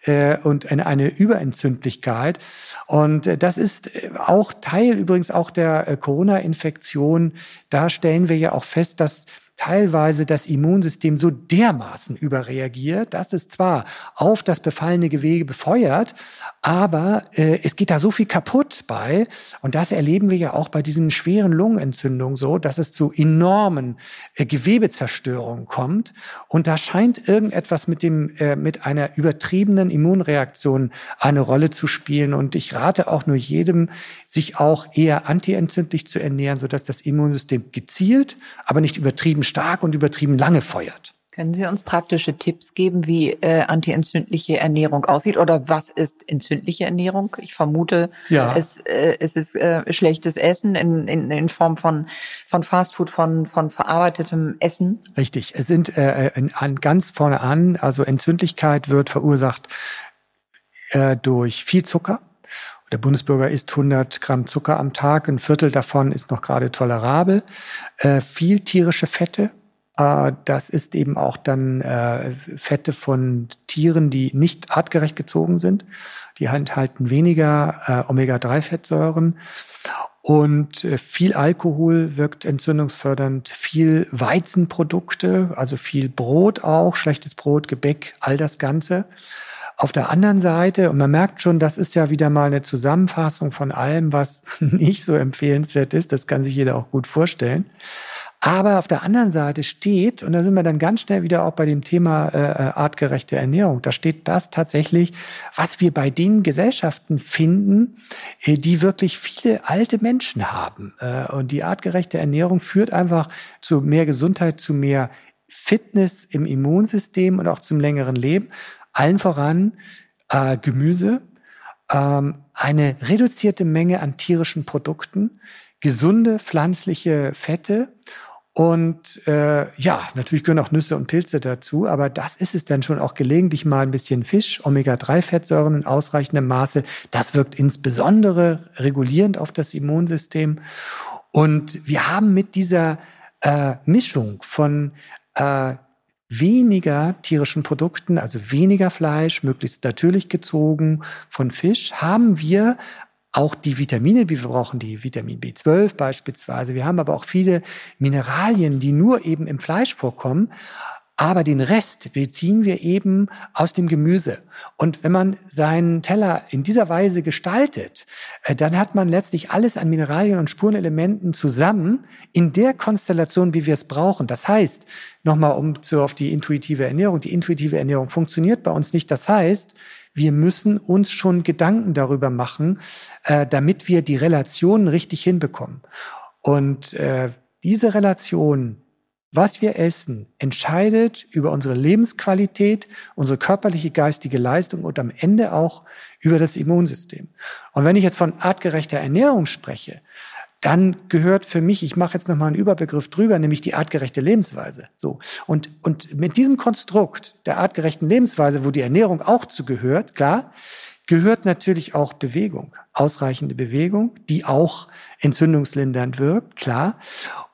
äh, und in eine Überentzündlichkeit und äh, das ist äh, auch Teil übrigens auch der äh, Corona-Infektion. Da stellen wir ja auch fest, dass teilweise das Immunsystem so dermaßen überreagiert, dass es zwar auf das befallene Gewebe befeuert, aber äh, es geht da so viel kaputt bei. Und das erleben wir ja auch bei diesen schweren Lungenentzündungen so, dass es zu enormen äh, Gewebezerstörungen kommt. Und da scheint irgendetwas mit dem, äh, mit einer übertriebenen Immunreaktion eine Rolle zu spielen. Und ich rate auch nur jedem, sich auch eher antientzündlich zu ernähren, sodass das Immunsystem gezielt, aber nicht übertrieben stark und übertrieben lange feuert. Können Sie uns praktische Tipps geben, wie äh, antientzündliche Ernährung aussieht oder was ist entzündliche Ernährung? Ich vermute, ja. es, äh, es ist äh, schlechtes Essen in, in, in Form von, von Fastfood, von, von verarbeitetem Essen. Richtig, es sind äh, an, ganz vorne an, also Entzündlichkeit wird verursacht äh, durch viel Zucker. Der Bundesbürger isst 100 Gramm Zucker am Tag, ein Viertel davon ist noch gerade tolerabel. Äh, viel tierische Fette, äh, das ist eben auch dann äh, Fette von Tieren, die nicht artgerecht gezogen sind. Die enthalten weniger äh, Omega-3-Fettsäuren. Und äh, viel Alkohol wirkt entzündungsfördernd, viel Weizenprodukte, also viel Brot auch, schlechtes Brot, Gebäck, all das Ganze. Auf der anderen Seite, und man merkt schon, das ist ja wieder mal eine Zusammenfassung von allem, was nicht so empfehlenswert ist, das kann sich jeder auch gut vorstellen. Aber auf der anderen Seite steht, und da sind wir dann ganz schnell wieder auch bei dem Thema äh, äh artgerechte Ernährung, da steht das tatsächlich, was wir bei den Gesellschaften finden, äh, die wirklich viele alte Menschen haben. Äh, und die artgerechte Ernährung führt einfach zu mehr Gesundheit, zu mehr Fitness im Immunsystem und auch zum längeren Leben. Allen voran äh, Gemüse, ähm, eine reduzierte Menge an tierischen Produkten, gesunde pflanzliche Fette und äh, ja, natürlich gehören auch Nüsse und Pilze dazu, aber das ist es dann schon auch gelegentlich mal ein bisschen Fisch, Omega-3-Fettsäuren in ausreichendem Maße. Das wirkt insbesondere regulierend auf das Immunsystem. Und wir haben mit dieser äh, Mischung von äh, weniger tierischen Produkten, also weniger Fleisch, möglichst natürlich gezogen von Fisch, haben wir auch die Vitamine, die wir brauchen, die Vitamin B12 beispielsweise. Wir haben aber auch viele Mineralien, die nur eben im Fleisch vorkommen. Aber den Rest beziehen wir eben aus dem Gemüse. Und wenn man seinen Teller in dieser Weise gestaltet, äh, dann hat man letztlich alles an Mineralien und Spurenelementen zusammen in der Konstellation, wie wir es brauchen. Das heißt, nochmal um zu, auf die intuitive Ernährung, die intuitive Ernährung funktioniert bei uns nicht. Das heißt, wir müssen uns schon Gedanken darüber machen, äh, damit wir die Relationen richtig hinbekommen. Und äh, diese Relation was wir essen, entscheidet über unsere Lebensqualität, unsere körperliche, geistige Leistung und am Ende auch über das Immunsystem. Und wenn ich jetzt von artgerechter Ernährung spreche, dann gehört für mich, ich mache jetzt nochmal einen Überbegriff drüber, nämlich die artgerechte Lebensweise. So. Und, und mit diesem Konstrukt der artgerechten Lebensweise, wo die Ernährung auch zugehört, klar, gehört natürlich auch Bewegung. Ausreichende Bewegung, die auch entzündungslindernd wirkt, klar.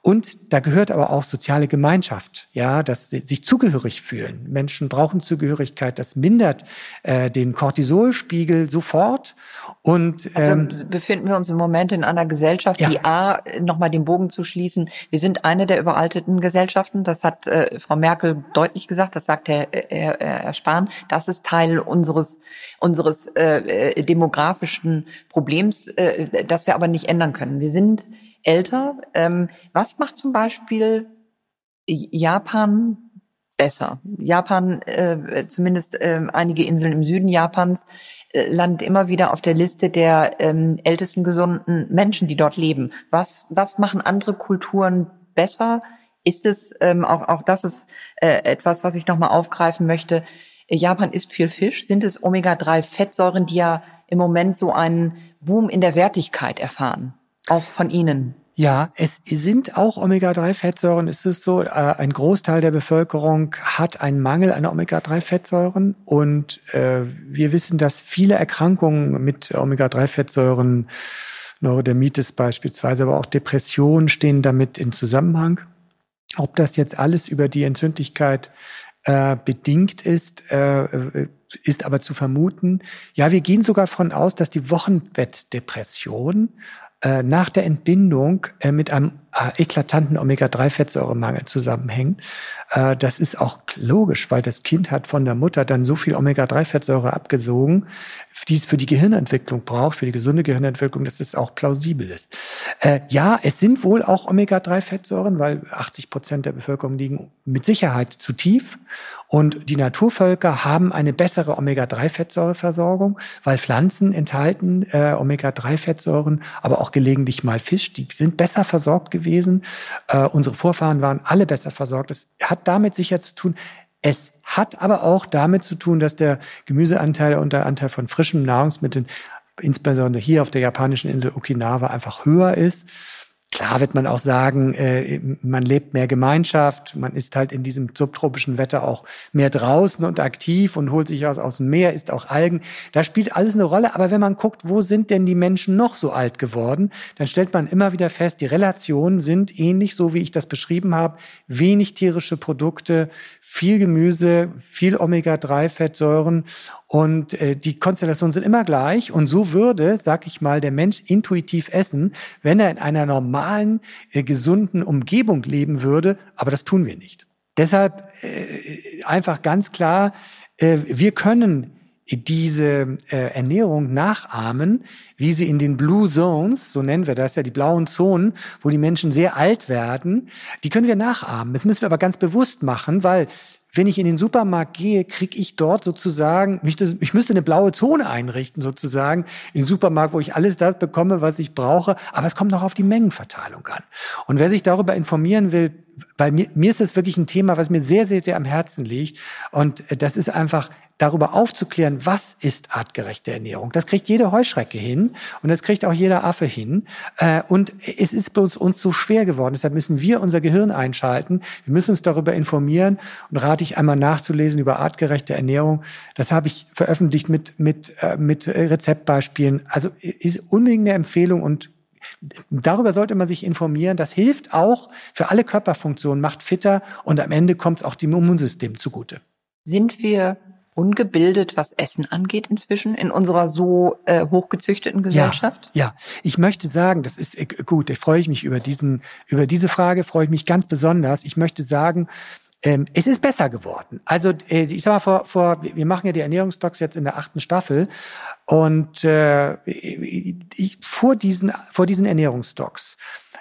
Und da gehört aber auch soziale Gemeinschaft, ja, dass sie sich zugehörig fühlen. Menschen brauchen Zugehörigkeit. Das mindert äh, den Cortisolspiegel sofort. Und also ähm, also befinden wir uns im Moment in einer Gesellschaft, ja. die a nochmal den Bogen zu schließen. Wir sind eine der überalteten Gesellschaften. Das hat äh, Frau Merkel deutlich gesagt. Das sagt Herr, Herr, Herr Spahn. Das ist Teil unseres unseres äh, äh demografischen Problems, äh, das wir aber nicht ändern können. Wir sind älter. Ähm, was macht zum Beispiel Japan besser? Japan, äh, zumindest äh, einige Inseln im Süden Japans, äh, landet immer wieder auf der Liste der ähm, ältesten gesunden Menschen, die dort leben. Was, was machen andere Kulturen besser? Ist es ähm, auch, auch das ist äh, etwas, was ich nochmal aufgreifen möchte. Japan isst viel Fisch. Sind es Omega-3-Fettsäuren, die ja im Moment so einen Boom in der Wertigkeit erfahren? Auch von Ihnen. Ja, es sind auch Omega-3-Fettsäuren. Es ist so, äh, ein Großteil der Bevölkerung hat einen Mangel an Omega-3-Fettsäuren und äh, wir wissen, dass viele Erkrankungen mit Omega-3-Fettsäuren, Neurodermitis beispielsweise, aber auch Depressionen stehen damit in Zusammenhang. Ob das jetzt alles über die Entzündlichkeit äh, bedingt ist, äh, ist aber zu vermuten. Ja, wir gehen sogar davon aus, dass die Wochenbettdepression äh, nach der Entbindung äh, mit einem äh, eklatanten Omega-3-Fettsäuremangel zusammenhängen. Äh, das ist auch logisch, weil das Kind hat von der Mutter dann so viel Omega-3-Fettsäure abgesogen, die es für die Gehirnentwicklung braucht, für die gesunde Gehirnentwicklung, dass es auch plausibel ist. Äh, ja, es sind wohl auch Omega-3-Fettsäuren, weil 80 Prozent der Bevölkerung liegen mit Sicherheit zu tief. Und die Naturvölker haben eine bessere Omega-3-Fettsäureversorgung, weil Pflanzen enthalten äh, Omega-3-Fettsäuren, aber auch gelegentlich mal Fisch. Die sind besser versorgt gewesen gewesen. Äh, unsere Vorfahren waren alle besser versorgt. Es hat damit sicher zu tun, es hat aber auch damit zu tun, dass der Gemüseanteil und der Anteil von frischen Nahrungsmitteln, insbesondere hier auf der japanischen Insel Okinawa, einfach höher ist. Klar wird man auch sagen, äh, man lebt mehr Gemeinschaft, man ist halt in diesem subtropischen Wetter auch mehr draußen und aktiv und holt sich was aus dem Meer, isst auch Algen. Da spielt alles eine Rolle. Aber wenn man guckt, wo sind denn die Menschen noch so alt geworden, dann stellt man immer wieder fest, die Relationen sind ähnlich, so wie ich das beschrieben habe. Wenig tierische Produkte, viel Gemüse, viel Omega-3-Fettsäuren und äh, die Konstellationen sind immer gleich. Und so würde, sag ich mal, der Mensch intuitiv essen, wenn er in einer normalen, äh, gesunden Umgebung leben würde. Aber das tun wir nicht. Deshalb äh, einfach ganz klar, äh, wir können diese äh, Ernährung nachahmen, wie sie in den Blue Zones, so nennen wir das ja, die blauen Zonen, wo die Menschen sehr alt werden, die können wir nachahmen. Das müssen wir aber ganz bewusst machen, weil wenn ich in den Supermarkt gehe, kriege ich dort sozusagen, ich müsste eine blaue Zone einrichten sozusagen, im Supermarkt, wo ich alles das bekomme, was ich brauche. Aber es kommt noch auf die Mengenverteilung an. Und wer sich darüber informieren will, weil mir, mir ist das wirklich ein Thema, was mir sehr, sehr, sehr am Herzen liegt. Und äh, das ist einfach darüber aufzuklären, was ist artgerechte Ernährung. Das kriegt jede Heuschrecke hin und das kriegt auch jeder Affe hin. Äh, und es ist bei uns, uns so schwer geworden. Deshalb müssen wir unser Gehirn einschalten. Wir müssen uns darüber informieren und rate ich einmal nachzulesen über artgerechte Ernährung. Das habe ich veröffentlicht mit, mit, äh, mit Rezeptbeispielen. Also ist unbedingt eine Empfehlung und Darüber sollte man sich informieren. Das hilft auch für alle Körperfunktionen, macht fitter und am Ende kommt es auch dem Immunsystem zugute. Sind wir ungebildet, was Essen angeht inzwischen in unserer so äh, hochgezüchteten Gesellschaft? Ja, ja, ich möchte sagen, das ist äh, gut. Ich freue mich über diesen, über diese Frage freue ich mich ganz besonders. Ich möchte sagen, ähm, es ist besser geworden. Also äh, ich sag mal, vor, vor, wir machen ja die Ernährungsdocs jetzt in der achten Staffel und äh, ich, vor diesen vor diesen Ernährungsdocs äh,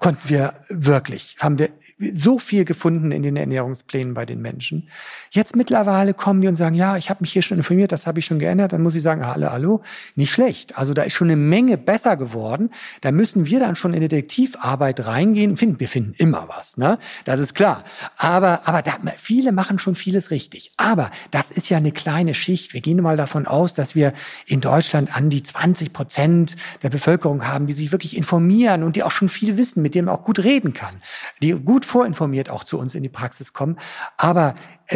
konnten wir wirklich, haben wir so viel gefunden in den Ernährungsplänen bei den Menschen. Jetzt mittlerweile kommen die und sagen, ja, ich habe mich hier schon informiert, das habe ich schon geändert. Dann muss ich sagen, hallo, hallo, nicht schlecht. Also da ist schon eine Menge besser geworden. Da müssen wir dann schon in Detektivarbeit reingehen. Finden, wir finden immer was, ne? Das ist klar. Aber, aber da, viele machen schon vieles richtig. Aber das ist ja eine kleine Schicht. Wir gehen mal davon aus, dass wir in Deutschland an die 20 Prozent der Bevölkerung haben, die sich wirklich informieren und die auch schon viel wissen, mit denen man auch gut reden kann, die gut vorinformiert auch zu uns in die Praxis kommen. Aber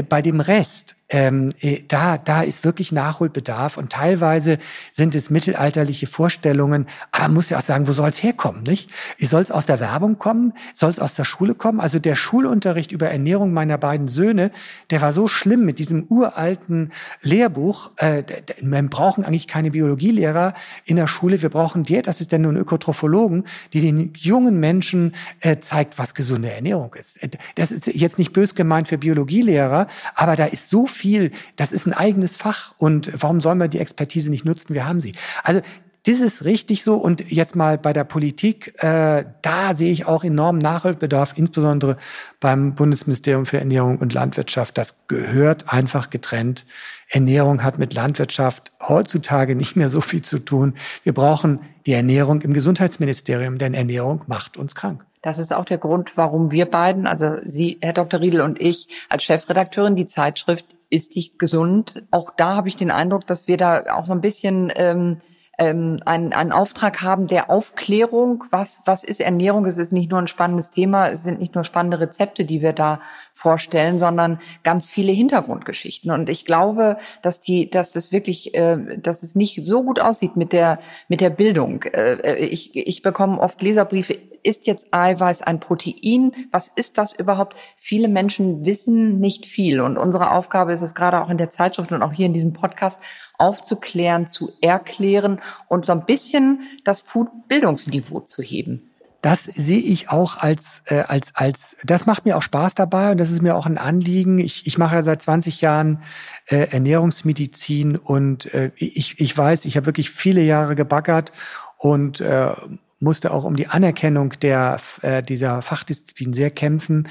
bei dem Rest ähm, äh, da, da ist wirklich Nachholbedarf und teilweise sind es mittelalterliche Vorstellungen. Aber man muss ja auch sagen, wo soll es herkommen, nicht? Soll es aus der Werbung kommen? Soll es aus der Schule kommen? Also der Schulunterricht über Ernährung meiner beiden Söhne, der war so schlimm mit diesem uralten Lehrbuch. Äh, wir brauchen eigentlich keine Biologielehrer in der Schule. Wir brauchen Diätassistenten und Ökotrophologen, die den jungen Menschen äh, zeigt, was gesunde Ernährung ist. Äh, das ist jetzt nicht bös gemeint für Biologielehrer, aber da ist so viel, das ist ein eigenes Fach. Und warum sollen wir die Expertise nicht nutzen? Wir haben sie. Also das ist richtig so. Und jetzt mal bei der Politik, äh, da sehe ich auch enormen Nachholbedarf, insbesondere beim Bundesministerium für Ernährung und Landwirtschaft. Das gehört einfach getrennt. Ernährung hat mit Landwirtschaft heutzutage nicht mehr so viel zu tun. Wir brauchen die Ernährung im Gesundheitsministerium, denn Ernährung macht uns krank. Das ist auch der Grund, warum wir beiden, also Sie, Herr Dr. Riedel und ich als Chefredakteurin, die Zeitschrift Ist dich gesund? Auch da habe ich den Eindruck, dass wir da auch so ein bisschen ähm, ähm, einen, einen Auftrag haben der Aufklärung. Was, was ist Ernährung? Es ist nicht nur ein spannendes Thema, es sind nicht nur spannende Rezepte, die wir da vorstellen, sondern ganz viele Hintergrundgeschichten. Und ich glaube, dass die, dass das wirklich, äh, dass es nicht so gut aussieht mit der mit der Bildung. Äh, ich, ich bekomme oft Leserbriefe ist jetzt Eiweiß ein Protein? Was ist das überhaupt? Viele Menschen wissen nicht viel. Und unsere Aufgabe ist es gerade auch in der Zeitschrift und auch hier in diesem Podcast aufzuklären, zu erklären und so ein bisschen das Food-Bildungsniveau zu heben. Das sehe ich auch als, äh, als, als, das macht mir auch Spaß dabei und das ist mir auch ein Anliegen. Ich, ich mache ja seit 20 Jahren äh, Ernährungsmedizin und äh, ich, ich weiß, ich habe wirklich viele Jahre gebaggert und äh, musste auch um die Anerkennung der, äh, dieser Fachdisziplin sehr kämpfen.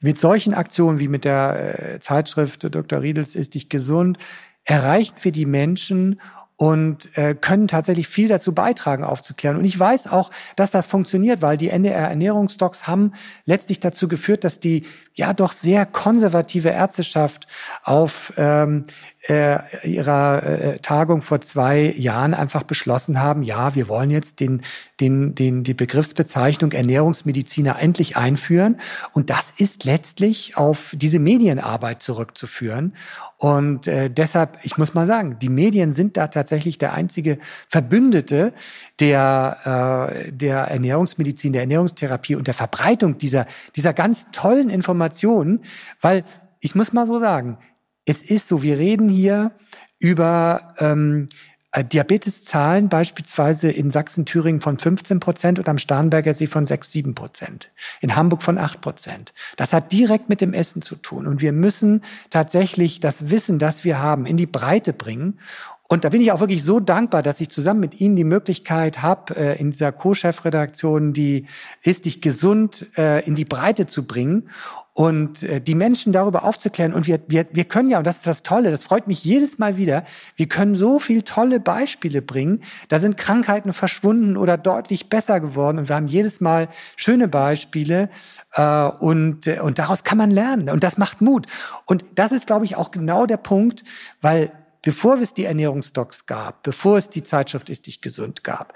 Mit solchen Aktionen wie mit der äh, Zeitschrift Dr. Riedels ist dich gesund, erreichen wir die Menschen und äh, können tatsächlich viel dazu beitragen, aufzuklären. Und ich weiß auch, dass das funktioniert, weil die NDR Ernährungsdocs haben letztlich dazu geführt, dass die ja doch sehr konservative Ärzteschaft auf ähm, äh, ihrer äh, Tagung vor zwei Jahren einfach beschlossen haben, ja, wir wollen jetzt den, den, den, die Begriffsbezeichnung Ernährungsmediziner endlich einführen. Und das ist letztlich auf diese Medienarbeit zurückzuführen. Und äh, deshalb, ich muss mal sagen, die Medien sind da tatsächlich der einzige Verbündete der, äh, der Ernährungsmedizin, der Ernährungstherapie und der Verbreitung dieser, dieser ganz tollen Informationen, weil ich muss mal so sagen, es ist so, wir reden hier über ähm, äh, Diabeteszahlen beispielsweise in Sachsen-Thüringen von 15 Prozent und am Starnberger See von 6, 7 Prozent. In Hamburg von 8 Prozent. Das hat direkt mit dem Essen zu tun. Und wir müssen tatsächlich das Wissen, das wir haben, in die Breite bringen. Und da bin ich auch wirklich so dankbar, dass ich zusammen mit Ihnen die Möglichkeit habe, äh, in dieser Co-Chefredaktion die Ist dich gesund äh, in die Breite zu bringen und äh, die Menschen darüber aufzuklären. Und wir, wir, wir können ja, und das ist das Tolle, das freut mich jedes Mal wieder, wir können so viel tolle Beispiele bringen. Da sind Krankheiten verschwunden oder deutlich besser geworden. Und wir haben jedes Mal schöne Beispiele. Und, und daraus kann man lernen. Und das macht Mut. Und das ist, glaube ich, auch genau der Punkt, weil bevor es die Ernährungsdocs gab, bevor es die Zeitschrift Ist dich gesund gab,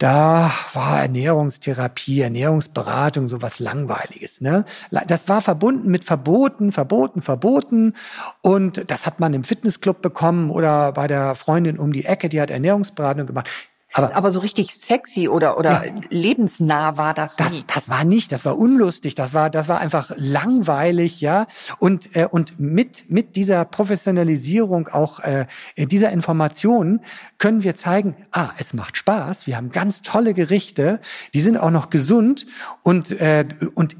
da war Ernährungstherapie, Ernährungsberatung so was Langweiliges. Ne? Das war verbunden mit Verboten, Verboten, Verboten. Und das hat man im Fitnessclub bekommen oder bei der Freundin um die Ecke, die hat Ernährungsberatung gemacht. Aber, aber so richtig sexy oder, oder ja, lebensnah war das, das nie. Das war nicht, das war unlustig, das war, das war einfach langweilig, ja. Und, äh, und mit, mit dieser Professionalisierung auch äh, dieser Informationen können wir zeigen, ah, es macht Spaß, wir haben ganz tolle Gerichte, die sind auch noch gesund und, äh, und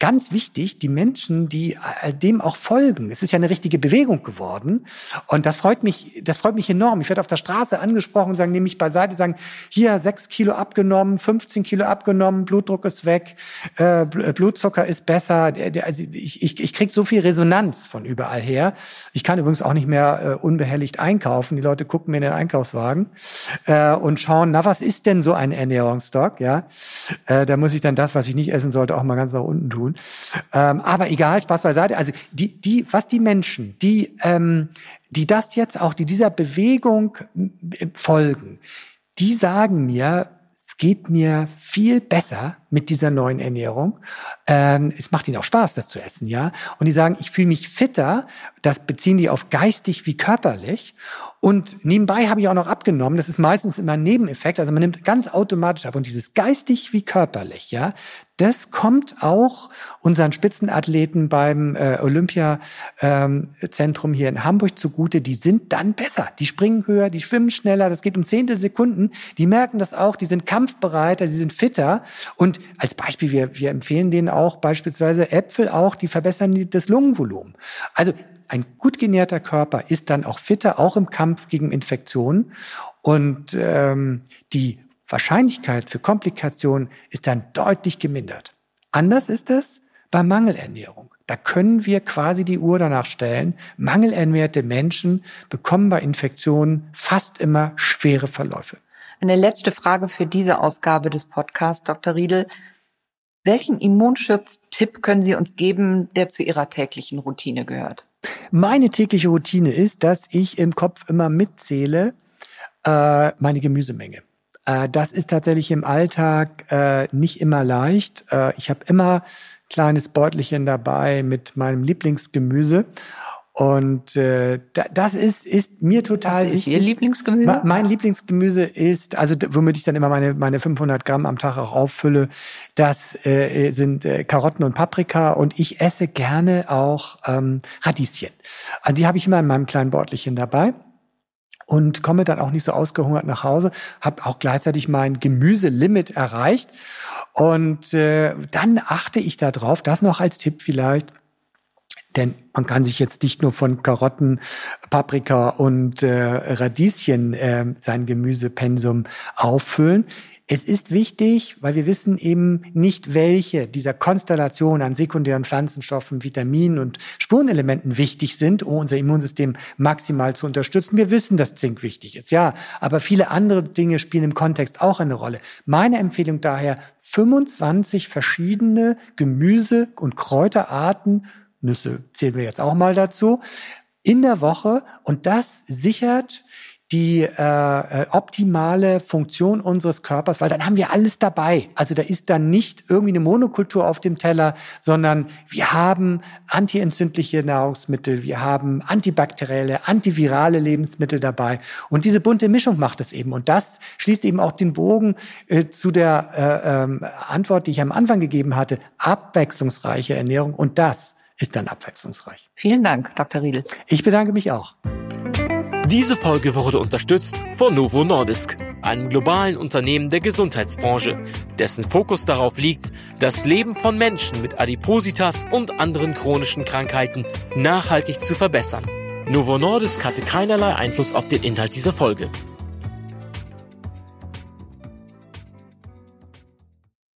ganz wichtig, die Menschen, die dem auch folgen. Es ist ja eine richtige Bewegung geworden. Und das freut mich, das freut mich enorm. Ich werde auf der Straße angesprochen, sagen, nehme mich beiseite, sagen, hier sechs Kilo abgenommen, 15 Kilo abgenommen, Blutdruck ist weg, äh, Blutzucker ist besser. Also ich, ich, ich kriege so viel Resonanz von überall her. Ich kann übrigens auch nicht mehr äh, unbehelligt einkaufen. Die Leute gucken mir in den Einkaufswagen äh, und schauen, na, was ist denn so ein Ernährungsstock? Ja, äh, da muss ich dann das, was ich nicht essen sollte, auch mal ganz nach unten tun tun. Ähm, aber egal, Spaß beiseite. Also die, die, was die Menschen, die, ähm, die das jetzt auch, die dieser Bewegung äh, folgen, die sagen mir, es geht mir viel besser mit dieser neuen Ernährung. Ähm, es macht ihnen auch Spaß, das zu essen, ja. Und die sagen, ich fühle mich fitter. Das beziehen die auf geistig wie körperlich. Und nebenbei habe ich auch noch abgenommen. Das ist meistens immer ein Nebeneffekt. Also man nimmt ganz automatisch ab. Und dieses geistig wie körperlich, ja, das kommt auch unseren Spitzenathleten beim äh, Olympiazentrum ähm, hier in Hamburg zugute. Die sind dann besser. Die springen höher, die schwimmen schneller. Das geht um Zehntelsekunden. Die merken das auch. Die sind kampfbereiter, die sind fitter. Und als Beispiel, wir, wir empfehlen denen auch beispielsweise Äpfel auch, die verbessern das Lungenvolumen. Also ein gut genährter Körper ist dann auch fitter, auch im Kampf gegen Infektionen. Und ähm, die Wahrscheinlichkeit für Komplikationen ist dann deutlich gemindert. Anders ist es bei Mangelernährung. Da können wir quasi die Uhr danach stellen. Mangelernährte Menschen bekommen bei Infektionen fast immer schwere Verläufe. Eine letzte Frage für diese Ausgabe des Podcasts, Dr. Riedel. Welchen Immunschutztipp können Sie uns geben, der zu Ihrer täglichen Routine gehört? Meine tägliche Routine ist, dass ich im Kopf immer mitzähle äh, meine Gemüsemenge. Äh, das ist tatsächlich im Alltag äh, nicht immer leicht. Äh, ich habe immer kleines Beutelchen dabei mit meinem Lieblingsgemüse und äh, das ist, ist mir total Was ist wichtig. Ihr Lieblingsgemüse? Mein Lieblingsgemüse ist, also womit ich dann immer meine, meine 500 Gramm am Tag auch auffülle, das äh, sind äh, Karotten und Paprika und ich esse gerne auch ähm, Radieschen. Also die habe ich immer in meinem kleinen Beutelchen dabei und komme dann auch nicht so ausgehungert nach Hause, habe auch gleichzeitig mein Gemüselimit erreicht und äh, dann achte ich da drauf, das noch als Tipp vielleicht, denn man kann sich jetzt nicht nur von Karotten, Paprika und äh, Radieschen äh, sein Gemüsepensum auffüllen. Es ist wichtig, weil wir wissen eben nicht, welche dieser Konstellation an sekundären Pflanzenstoffen, Vitaminen und Spurenelementen wichtig sind, um unser Immunsystem maximal zu unterstützen. Wir wissen, dass Zink wichtig ist, ja, aber viele andere Dinge spielen im Kontext auch eine Rolle. Meine Empfehlung daher, 25 verschiedene Gemüse- und Kräuterarten Nüsse zählen wir jetzt auch mal dazu, in der Woche. Und das sichert die äh, äh, optimale Funktion unseres Körpers, weil dann haben wir alles dabei. Also da ist dann nicht irgendwie eine Monokultur auf dem Teller, sondern wir haben antientzündliche Nahrungsmittel, wir haben antibakterielle, antivirale Lebensmittel dabei. Und diese bunte Mischung macht es eben. Und das schließt eben auch den Bogen äh, zu der äh, ähm, Antwort, die ich am Anfang gegeben hatte. Abwechslungsreiche Ernährung. Und das ist dann abwechslungsreich. Vielen Dank, Dr. Riedel. Ich bedanke mich auch. Diese Folge wurde unterstützt von Novo Nordisk, einem globalen Unternehmen der Gesundheitsbranche, dessen Fokus darauf liegt, das Leben von Menschen mit Adipositas und anderen chronischen Krankheiten nachhaltig zu verbessern. Novo Nordisk hatte keinerlei Einfluss auf den Inhalt dieser Folge.